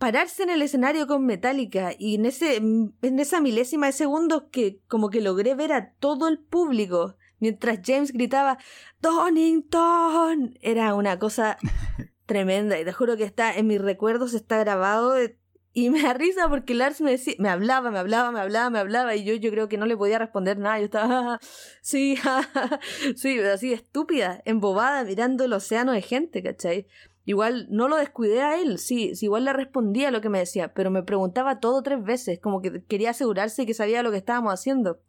pararse en el escenario con Metallica y en, ese, en esa milésima de segundos que como que logré ver a todo el público mientras James gritaba Donington era una cosa tremenda y te juro que está en mis recuerdos está grabado y me da risa porque Lars me decía, me hablaba, me hablaba, me hablaba, me hablaba y yo yo creo que no le podía responder nada, yo estaba "Ah, sí, sí, así estúpida, embobada mirando el océano de gente, ¿cachai? Igual no lo descuidé a él, sí, sí, igual le respondía a lo que me decía, pero me preguntaba todo tres veces, como que quería asegurarse que sabía lo que estábamos haciendo.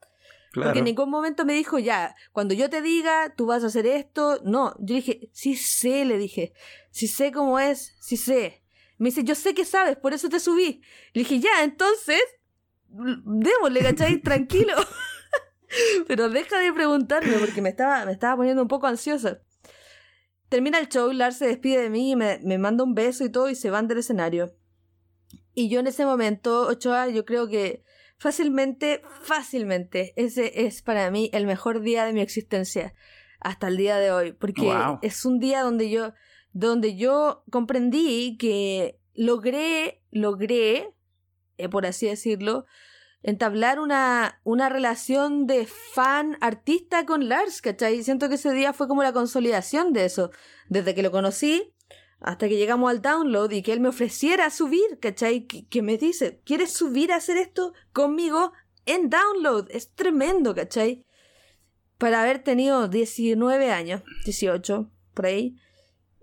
Claro. Porque en ningún momento me dijo, ya, cuando yo te diga, tú vas a hacer esto. No, yo dije, sí sé, le dije, sí sé cómo es, sí sé. Me dice, yo sé que sabes, por eso te subí. Le dije, ya, entonces, démosle, ¿cachai? Tranquilo. Pero deja de preguntarme porque me estaba, me estaba poniendo un poco ansiosa. Termina el show, Lars se despide de mí y me, me manda un beso y todo y se van del escenario. Y yo en ese momento, Ochoa, yo creo que fácilmente, fácilmente, ese es para mí el mejor día de mi existencia hasta el día de hoy, porque Wow. es un día donde yo, donde yo comprendí que logré, logré, eh, por así decirlo, entablar una, una relación de fan artista con Lars, ¿cachai? Siento que ese día fue como la consolidación de eso. Desde que lo conocí hasta que llegamos al download y que él me ofreciera subir, ¿cachai? Que, me dice, ¿quieres subir a hacer esto conmigo en download? Es tremendo, ¿cachai? Para haber tenido 19 años, 18, por ahí.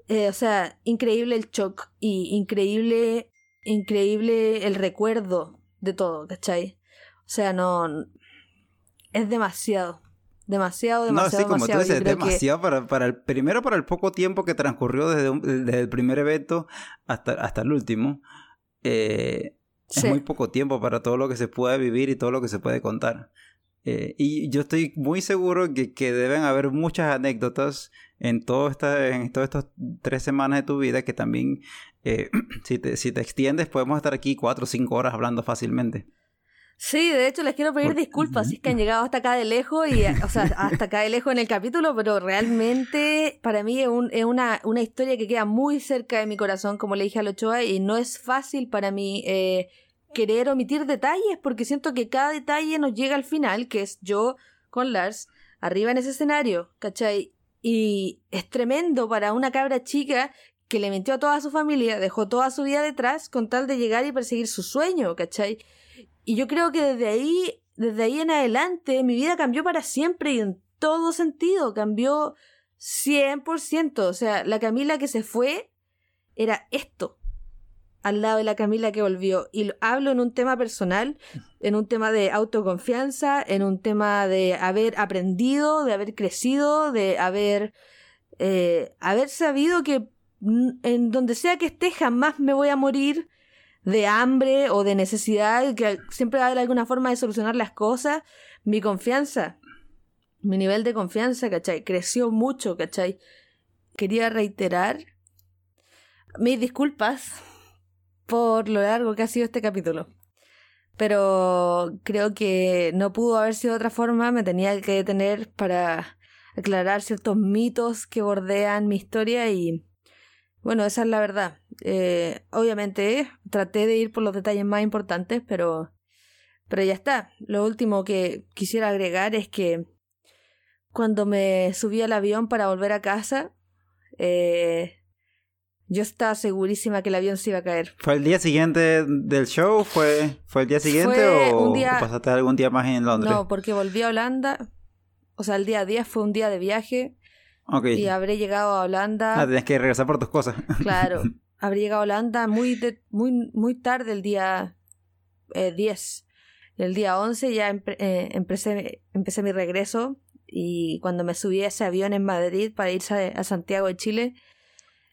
Eh, o sea, increíble el shock y increíble, increíble el recuerdo de todo, ¿cachai? O sea, no. Es demasiado. Demasiado, demasiado. No, sí, como tú dices, demasiado para, para el. Primero, para el poco tiempo que transcurrió desde, el primer evento hasta, hasta el último. Eh, es muy poco tiempo para todo lo que se puede vivir y todo lo que se puede contar. Eh, y yo estoy muy seguro que, que deben haber muchas anécdotas en, todo esta, en todas estas tres semanas de tu vida que también, eh, si, te, si te extiendes, podemos estar aquí cuatro o cinco horas hablando fácilmente. Sí, de hecho les quiero pedir disculpas si es que han llegado hasta acá de lejos y, o sea, hasta acá de lejos en el capítulo, pero realmente para mí es, un, es una, una, historia que queda muy cerca de mi corazón, como le dije a Lochoa, y no es fácil para mí eh, querer omitir detalles porque siento que cada detalle nos llega al final, que es yo con Lars arriba en ese escenario, ¿cachai? Y es tremendo para una cabra chica que le mintió a toda su familia, dejó toda su vida detrás con tal de llegar y perseguir su sueño, ¿cachai? Y yo creo que desde ahí, desde ahí en adelante, mi vida cambió para siempre y en todo sentido, cambió 100%. O sea, la Camila que se fue era esto, al lado de la Camila que volvió. Y lo hablo en un tema personal, en un tema de autoconfianza, en un tema de haber aprendido, de haber crecido, de haber, eh, haber sabido que en donde sea que esté jamás me voy a morir, de hambre o de necesidad, que siempre va a haber alguna forma de solucionar las cosas, mi confianza, mi nivel de confianza, ¿cachai? Creció mucho, ¿cachai? Quería reiterar mis disculpas por lo largo que ha sido este capítulo. Pero creo que no pudo haber sido de otra forma, me tenía que detener para aclarar ciertos mitos que bordean mi historia y bueno, esa es la verdad. Eh, obviamente traté de ir por los detalles más importantes, pero, pero ya está. Lo último que quisiera agregar es que cuando me subí al avión para volver a casa, eh, yo estaba segurísima que el avión se iba a caer. ¿Fue el día siguiente del show? ¿Fue, fue el día siguiente o, pasaste algún día más en Londres? No, porque volví a Holanda. O sea, el día 10 fue un día de viaje. Y habré llegado a Holanda. Ah, tenés que regresar por tus cosas. Claro. habré llegado a Holanda muy, muy, muy tarde el día eh, 10. El día 11 ya eh, empecé, empecé mi regreso y cuando me subí a ese avión en Madrid para irse a, Santiago de Chile,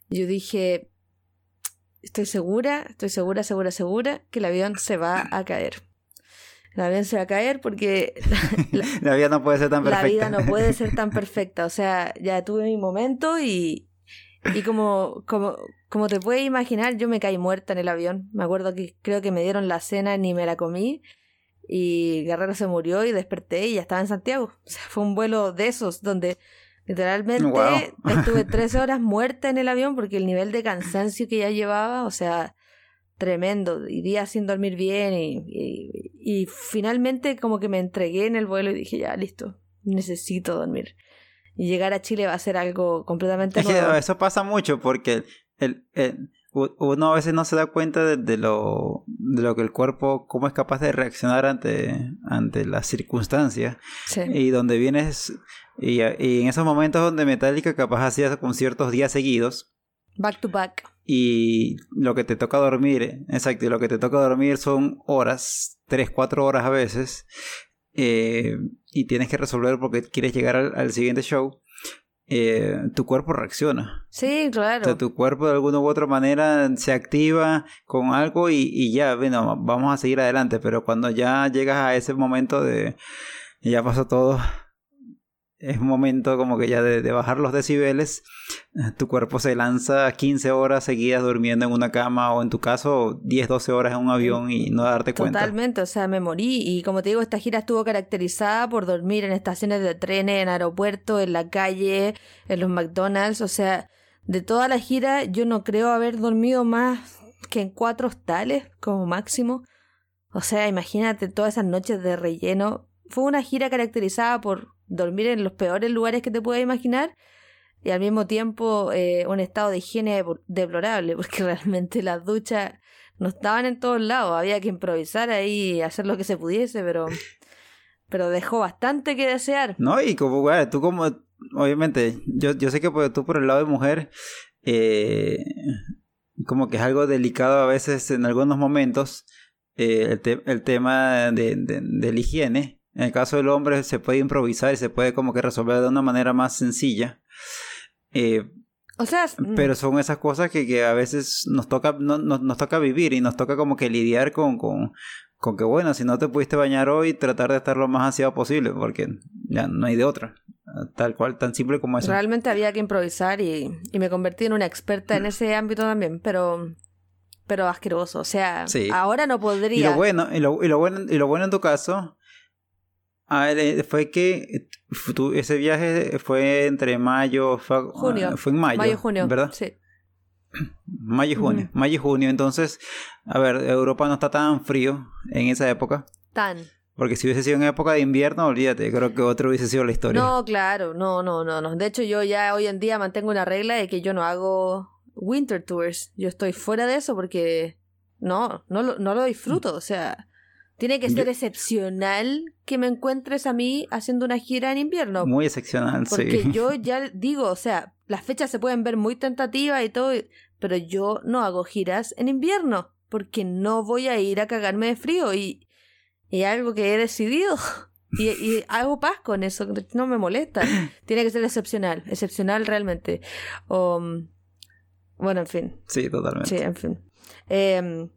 yo dije, estoy segura, estoy segura, segura, segura que el avión se va a caer. El avión se va a caer porque la, vida no puede ser tan perfecta. La vida no puede ser tan perfecta. O sea, ya tuve mi momento y, y como, como, como te puedes imaginar, yo me caí muerta en el avión. Me acuerdo que creo que me dieron la cena ni me la comí. Y Guerrero se murió y desperté y ya estaba en Santiago. O sea, fue un vuelo de esos donde literalmente estuve tres horas muerta en el avión porque el nivel de cansancio que ya llevaba, o sea, tremendo. Y días sin dormir bien y, y, y finalmente como que me entregué en el vuelo y dije, ya, listo, necesito dormir y llegar a Chile va a ser algo completamente nuevo. eso pasa mucho porque el, uno a veces no se da cuenta de, lo, de lo que el cuerpo, cómo es capaz de reaccionar ante, ante las circunstancias. Y donde vienes, y, y, en esos momentos donde Metallica capaz hacía con ciertos días seguidos. Back to back. Y lo que te toca dormir, exacto, y lo que te toca dormir son horas, tres, cuatro horas a veces. Eh, y tienes que resolver porque quieres llegar al, siguiente show, eh, tu cuerpo reacciona. Sí, claro. tu cuerpo de alguna u otra manera se activa con algo y, y ya, bueno, vamos a seguir adelante, pero cuando ya llegas a ese momento de ya pasó todo, es un momento como que ya de, bajar los decibeles, tu cuerpo se lanza 15 horas seguidas durmiendo en una cama o en tu caso 10, 12 horas en un avión y no darte cuenta. Totalmente, o sea, me morí y como te digo, esta gira estuvo caracterizada por dormir en estaciones de trenes, en aeropuertos, en la calle, en los McDonald's, o sea, de toda la gira yo no creo haber dormido más que en cuatro hostales como máximo. O sea, imagínate todas esas noches de relleno. Fue una gira caracterizada por dormir en los peores lugares que te puedas imaginar y al mismo tiempo eh, un estado de higiene deplorable, porque realmente las duchas no estaban en todos lados, había que improvisar ahí, hacer lo que se pudiese, pero, pero dejó bastante que desear. No, y como, güey, tú como, obviamente, yo, yo sé que tú por el lado de mujer, eh, como que es algo delicado a veces en algunos momentos, eh, el, el, tema de, de, la higiene. En el caso del hombre se puede improvisar y se puede como que resolver de una manera más sencilla. Eh, o sea, mm. pero son esas cosas que, que a veces nos toca, no, nos toca vivir y nos toca como que lidiar con, con, con que bueno, si no te pudiste bañar hoy, tratar de estar lo más aseado posible, porque ya no hay de otra. Tal cual, tan simple como eso. Realmente había que improvisar y, y me convertí en una experta en ese ámbito también, pero pero asqueroso. O sea, ahora no podría. Y lo bueno, y lo, y lo bueno, y lo bueno en tu caso Ah, fue que ese viaje fue entre mayo, fue, ah, junio. fue en mayo, mayo junio, ¿verdad? Sí. Mayo y junio, mayo y junio. Entonces, a ver, Europa no está tan frío en esa época. Tan. Porque si hubiese sido en época de invierno, olvídate, creo que otro hubiese sido la historia. No, claro, no, no, no, no. De hecho, yo ya hoy en día mantengo una regla de que yo no hago winter tours. Yo estoy fuera de eso porque no, no lo, no lo disfruto. O sea, tiene que ser excepcional que me encuentres a mí haciendo una gira en invierno. Muy excepcional, sí. Porque yo ya digo, o sea, las fechas se pueden ver muy tentativas y todo, pero yo no hago giras en invierno porque no voy a ir a cagarme de frío y, y algo que he decidido. Y, y, hago paz con eso, no me molesta. Tiene que ser excepcional, excepcional realmente. Um, bueno, en fin. Sí, totalmente. Sí, en fin. Eh,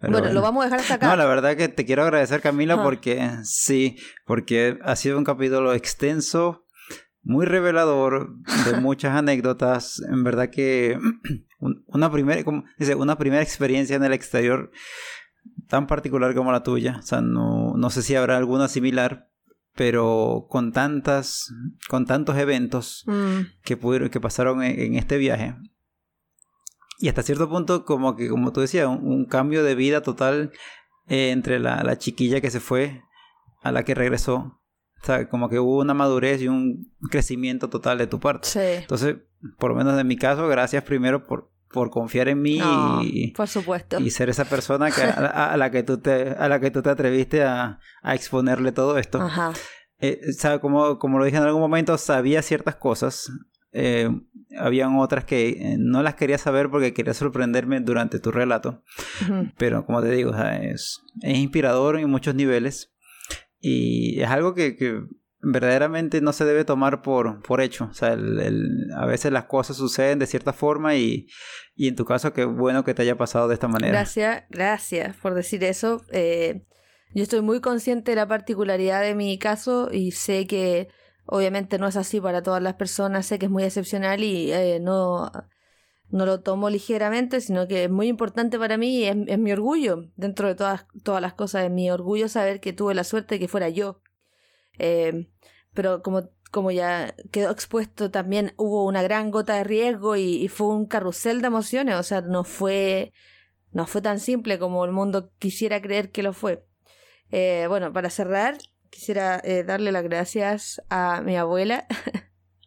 bueno, lo vamos a dejar hasta acá. No, la verdad que te quiero agradecer, Camila, porque sí, porque ha sido un capítulo extenso, muy revelador, de muchas anécdotas. En verdad que una primera, como dice, una primera experiencia en el exterior tan particular como la tuya. O sea, no, no sé si habrá alguna similar, pero con tantas, con tantos eventos mm. que pudieron, que pasaron en este viaje y hasta cierto punto, como que, como tú decías, un, cambio de vida total eh, entre la, la, chiquilla que se fue a la que regresó. O sea, como que hubo una madurez y un crecimiento total de tu parte. Sí. Entonces, por lo menos en mi caso, gracias primero por, por confiar en mí y, por supuesto. y ser esa persona que, a, la que tú te, a la que tú te atreviste a, a exponerle todo esto. Ajá. Eh, como, como lo dije en algún momento, sabía ciertas cosas, eh, habían otras que eh, no las quería saber porque quería sorprenderme durante tu relato. Pero como te digo, es, es inspirador en muchos niveles y es algo que, que verdaderamente no se debe tomar por, por hecho. O sea, el, a veces las cosas suceden de cierta forma y, y, en tu caso, qué bueno que te haya pasado de esta manera. Gracias, gracias por decir eso. Eh, yo estoy muy consciente de la particularidad de mi caso y sé que Obviamente no es así para todas las personas, sé que es muy excepcional y eh, no, no lo tomo ligeramente, sino que es muy importante para mí y es, mi orgullo. Dentro de todas, todas las cosas, es mi orgullo saber que tuve la suerte de que fuera yo. Eh, pero como, como ya quedó expuesto, también hubo una gran gota de riesgo y, fue un carrusel de emociones, o sea, no fue, no fue tan simple como el mundo quisiera creer que lo fue. Eh, bueno, para cerrar, quisiera eh, darle las gracias a mi abuela.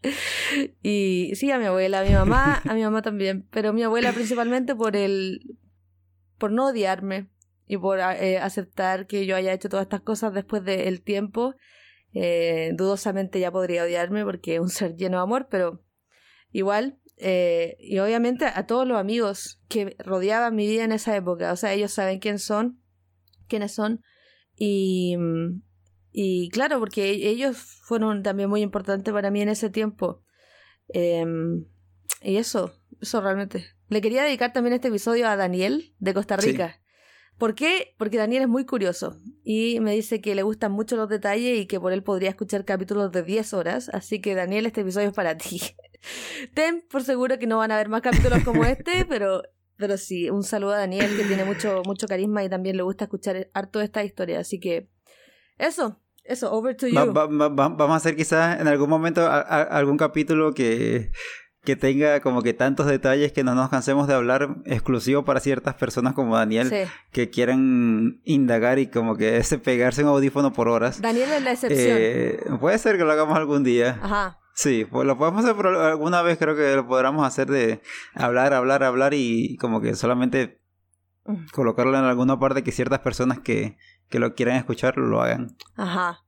y sí, a mi abuela, a mi mamá, a mi mamá también, pero mi abuela principalmente por el por no odiarme y por eh, aceptar que yo haya hecho todas estas cosas después del tiempo. Eh, dudosamente ya podría odiarme porque es un ser lleno de amor, pero igual. y obviamente a todos los amigos que rodeaban mi vida en esa época, o sea, ellos saben quién son, quiénes son, y, y claro, porque ellos fueron también muy importantes para mí en ese tiempo. Em, y eso, eso realmente. Le quería dedicar también este episodio a Daniel de Costa Rica. ¿Por qué? Porque Daniel es muy curioso y me dice que le gustan mucho los detalles y que por él podría escuchar capítulos de 10 horas. Así que Daniel, este episodio es para ti. Ten por seguro que no van a haber más capítulos como este, pero, pero sí, un saludo a Daniel que tiene mucho, mucho carisma y también le gusta escuchar harto esta historia. Así que eso, eso, over to you. vamos a hacer quizás en algún momento algún capítulo que, que tenga como que tantos detalles que no nos cansemos de hablar exclusivo para ciertas personas como Daniel que quieran indagar y como que ese pegarse un audífono por horas. Daniel es la excepción. Eh, puede ser que lo hagamos algún día. Ajá. Sí, pues lo podemos hacer, pero alguna vez creo que lo podremos hacer de hablar, hablar, hablar y como que solamente mm. colocarlo en alguna parte que ciertas personas que, que lo quieran escuchar lo hagan. Ajá.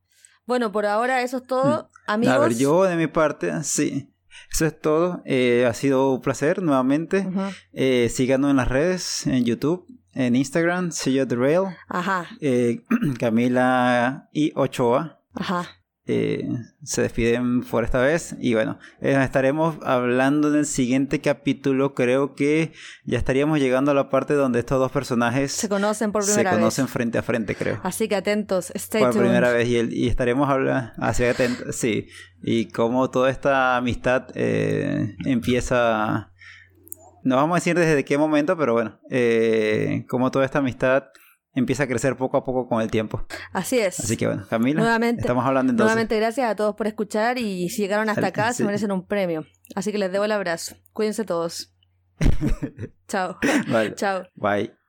Bueno, por ahora eso es todo. Amigos. A ver, yo de mi parte, sí. Eso es todo. Eh, ha sido un placer nuevamente. eh, síganos en las redes, en YouTube, en Instagram, See You The Rail. Ajá. Eh, Camila y Ochoa. Ajá. Eh, se despiden por esta vez. Y bueno, eh, estaremos hablando en el siguiente capítulo, creo que ya estaríamos llegando a la parte donde estos dos personajes se conocen por primera vez. Se conocen frente a frente, creo. Así que atentos, stay Por primera vez. Y, y estaremos hablando, así atentos, sí, y cómo toda esta amistad eh, empieza, no vamos a decir desde qué momento, pero bueno, cómo toda esta amistad empieza a crecer poco a poco con el tiempo. Así es. Así que bueno, Camila, nuevamente, estamos hablando entonces. Nuevamente gracias a todos por escuchar y si llegaron hasta acá se merecen un premio. Así que les debo el abrazo. Cuídense todos. Chao. Vale. Chao. Bye.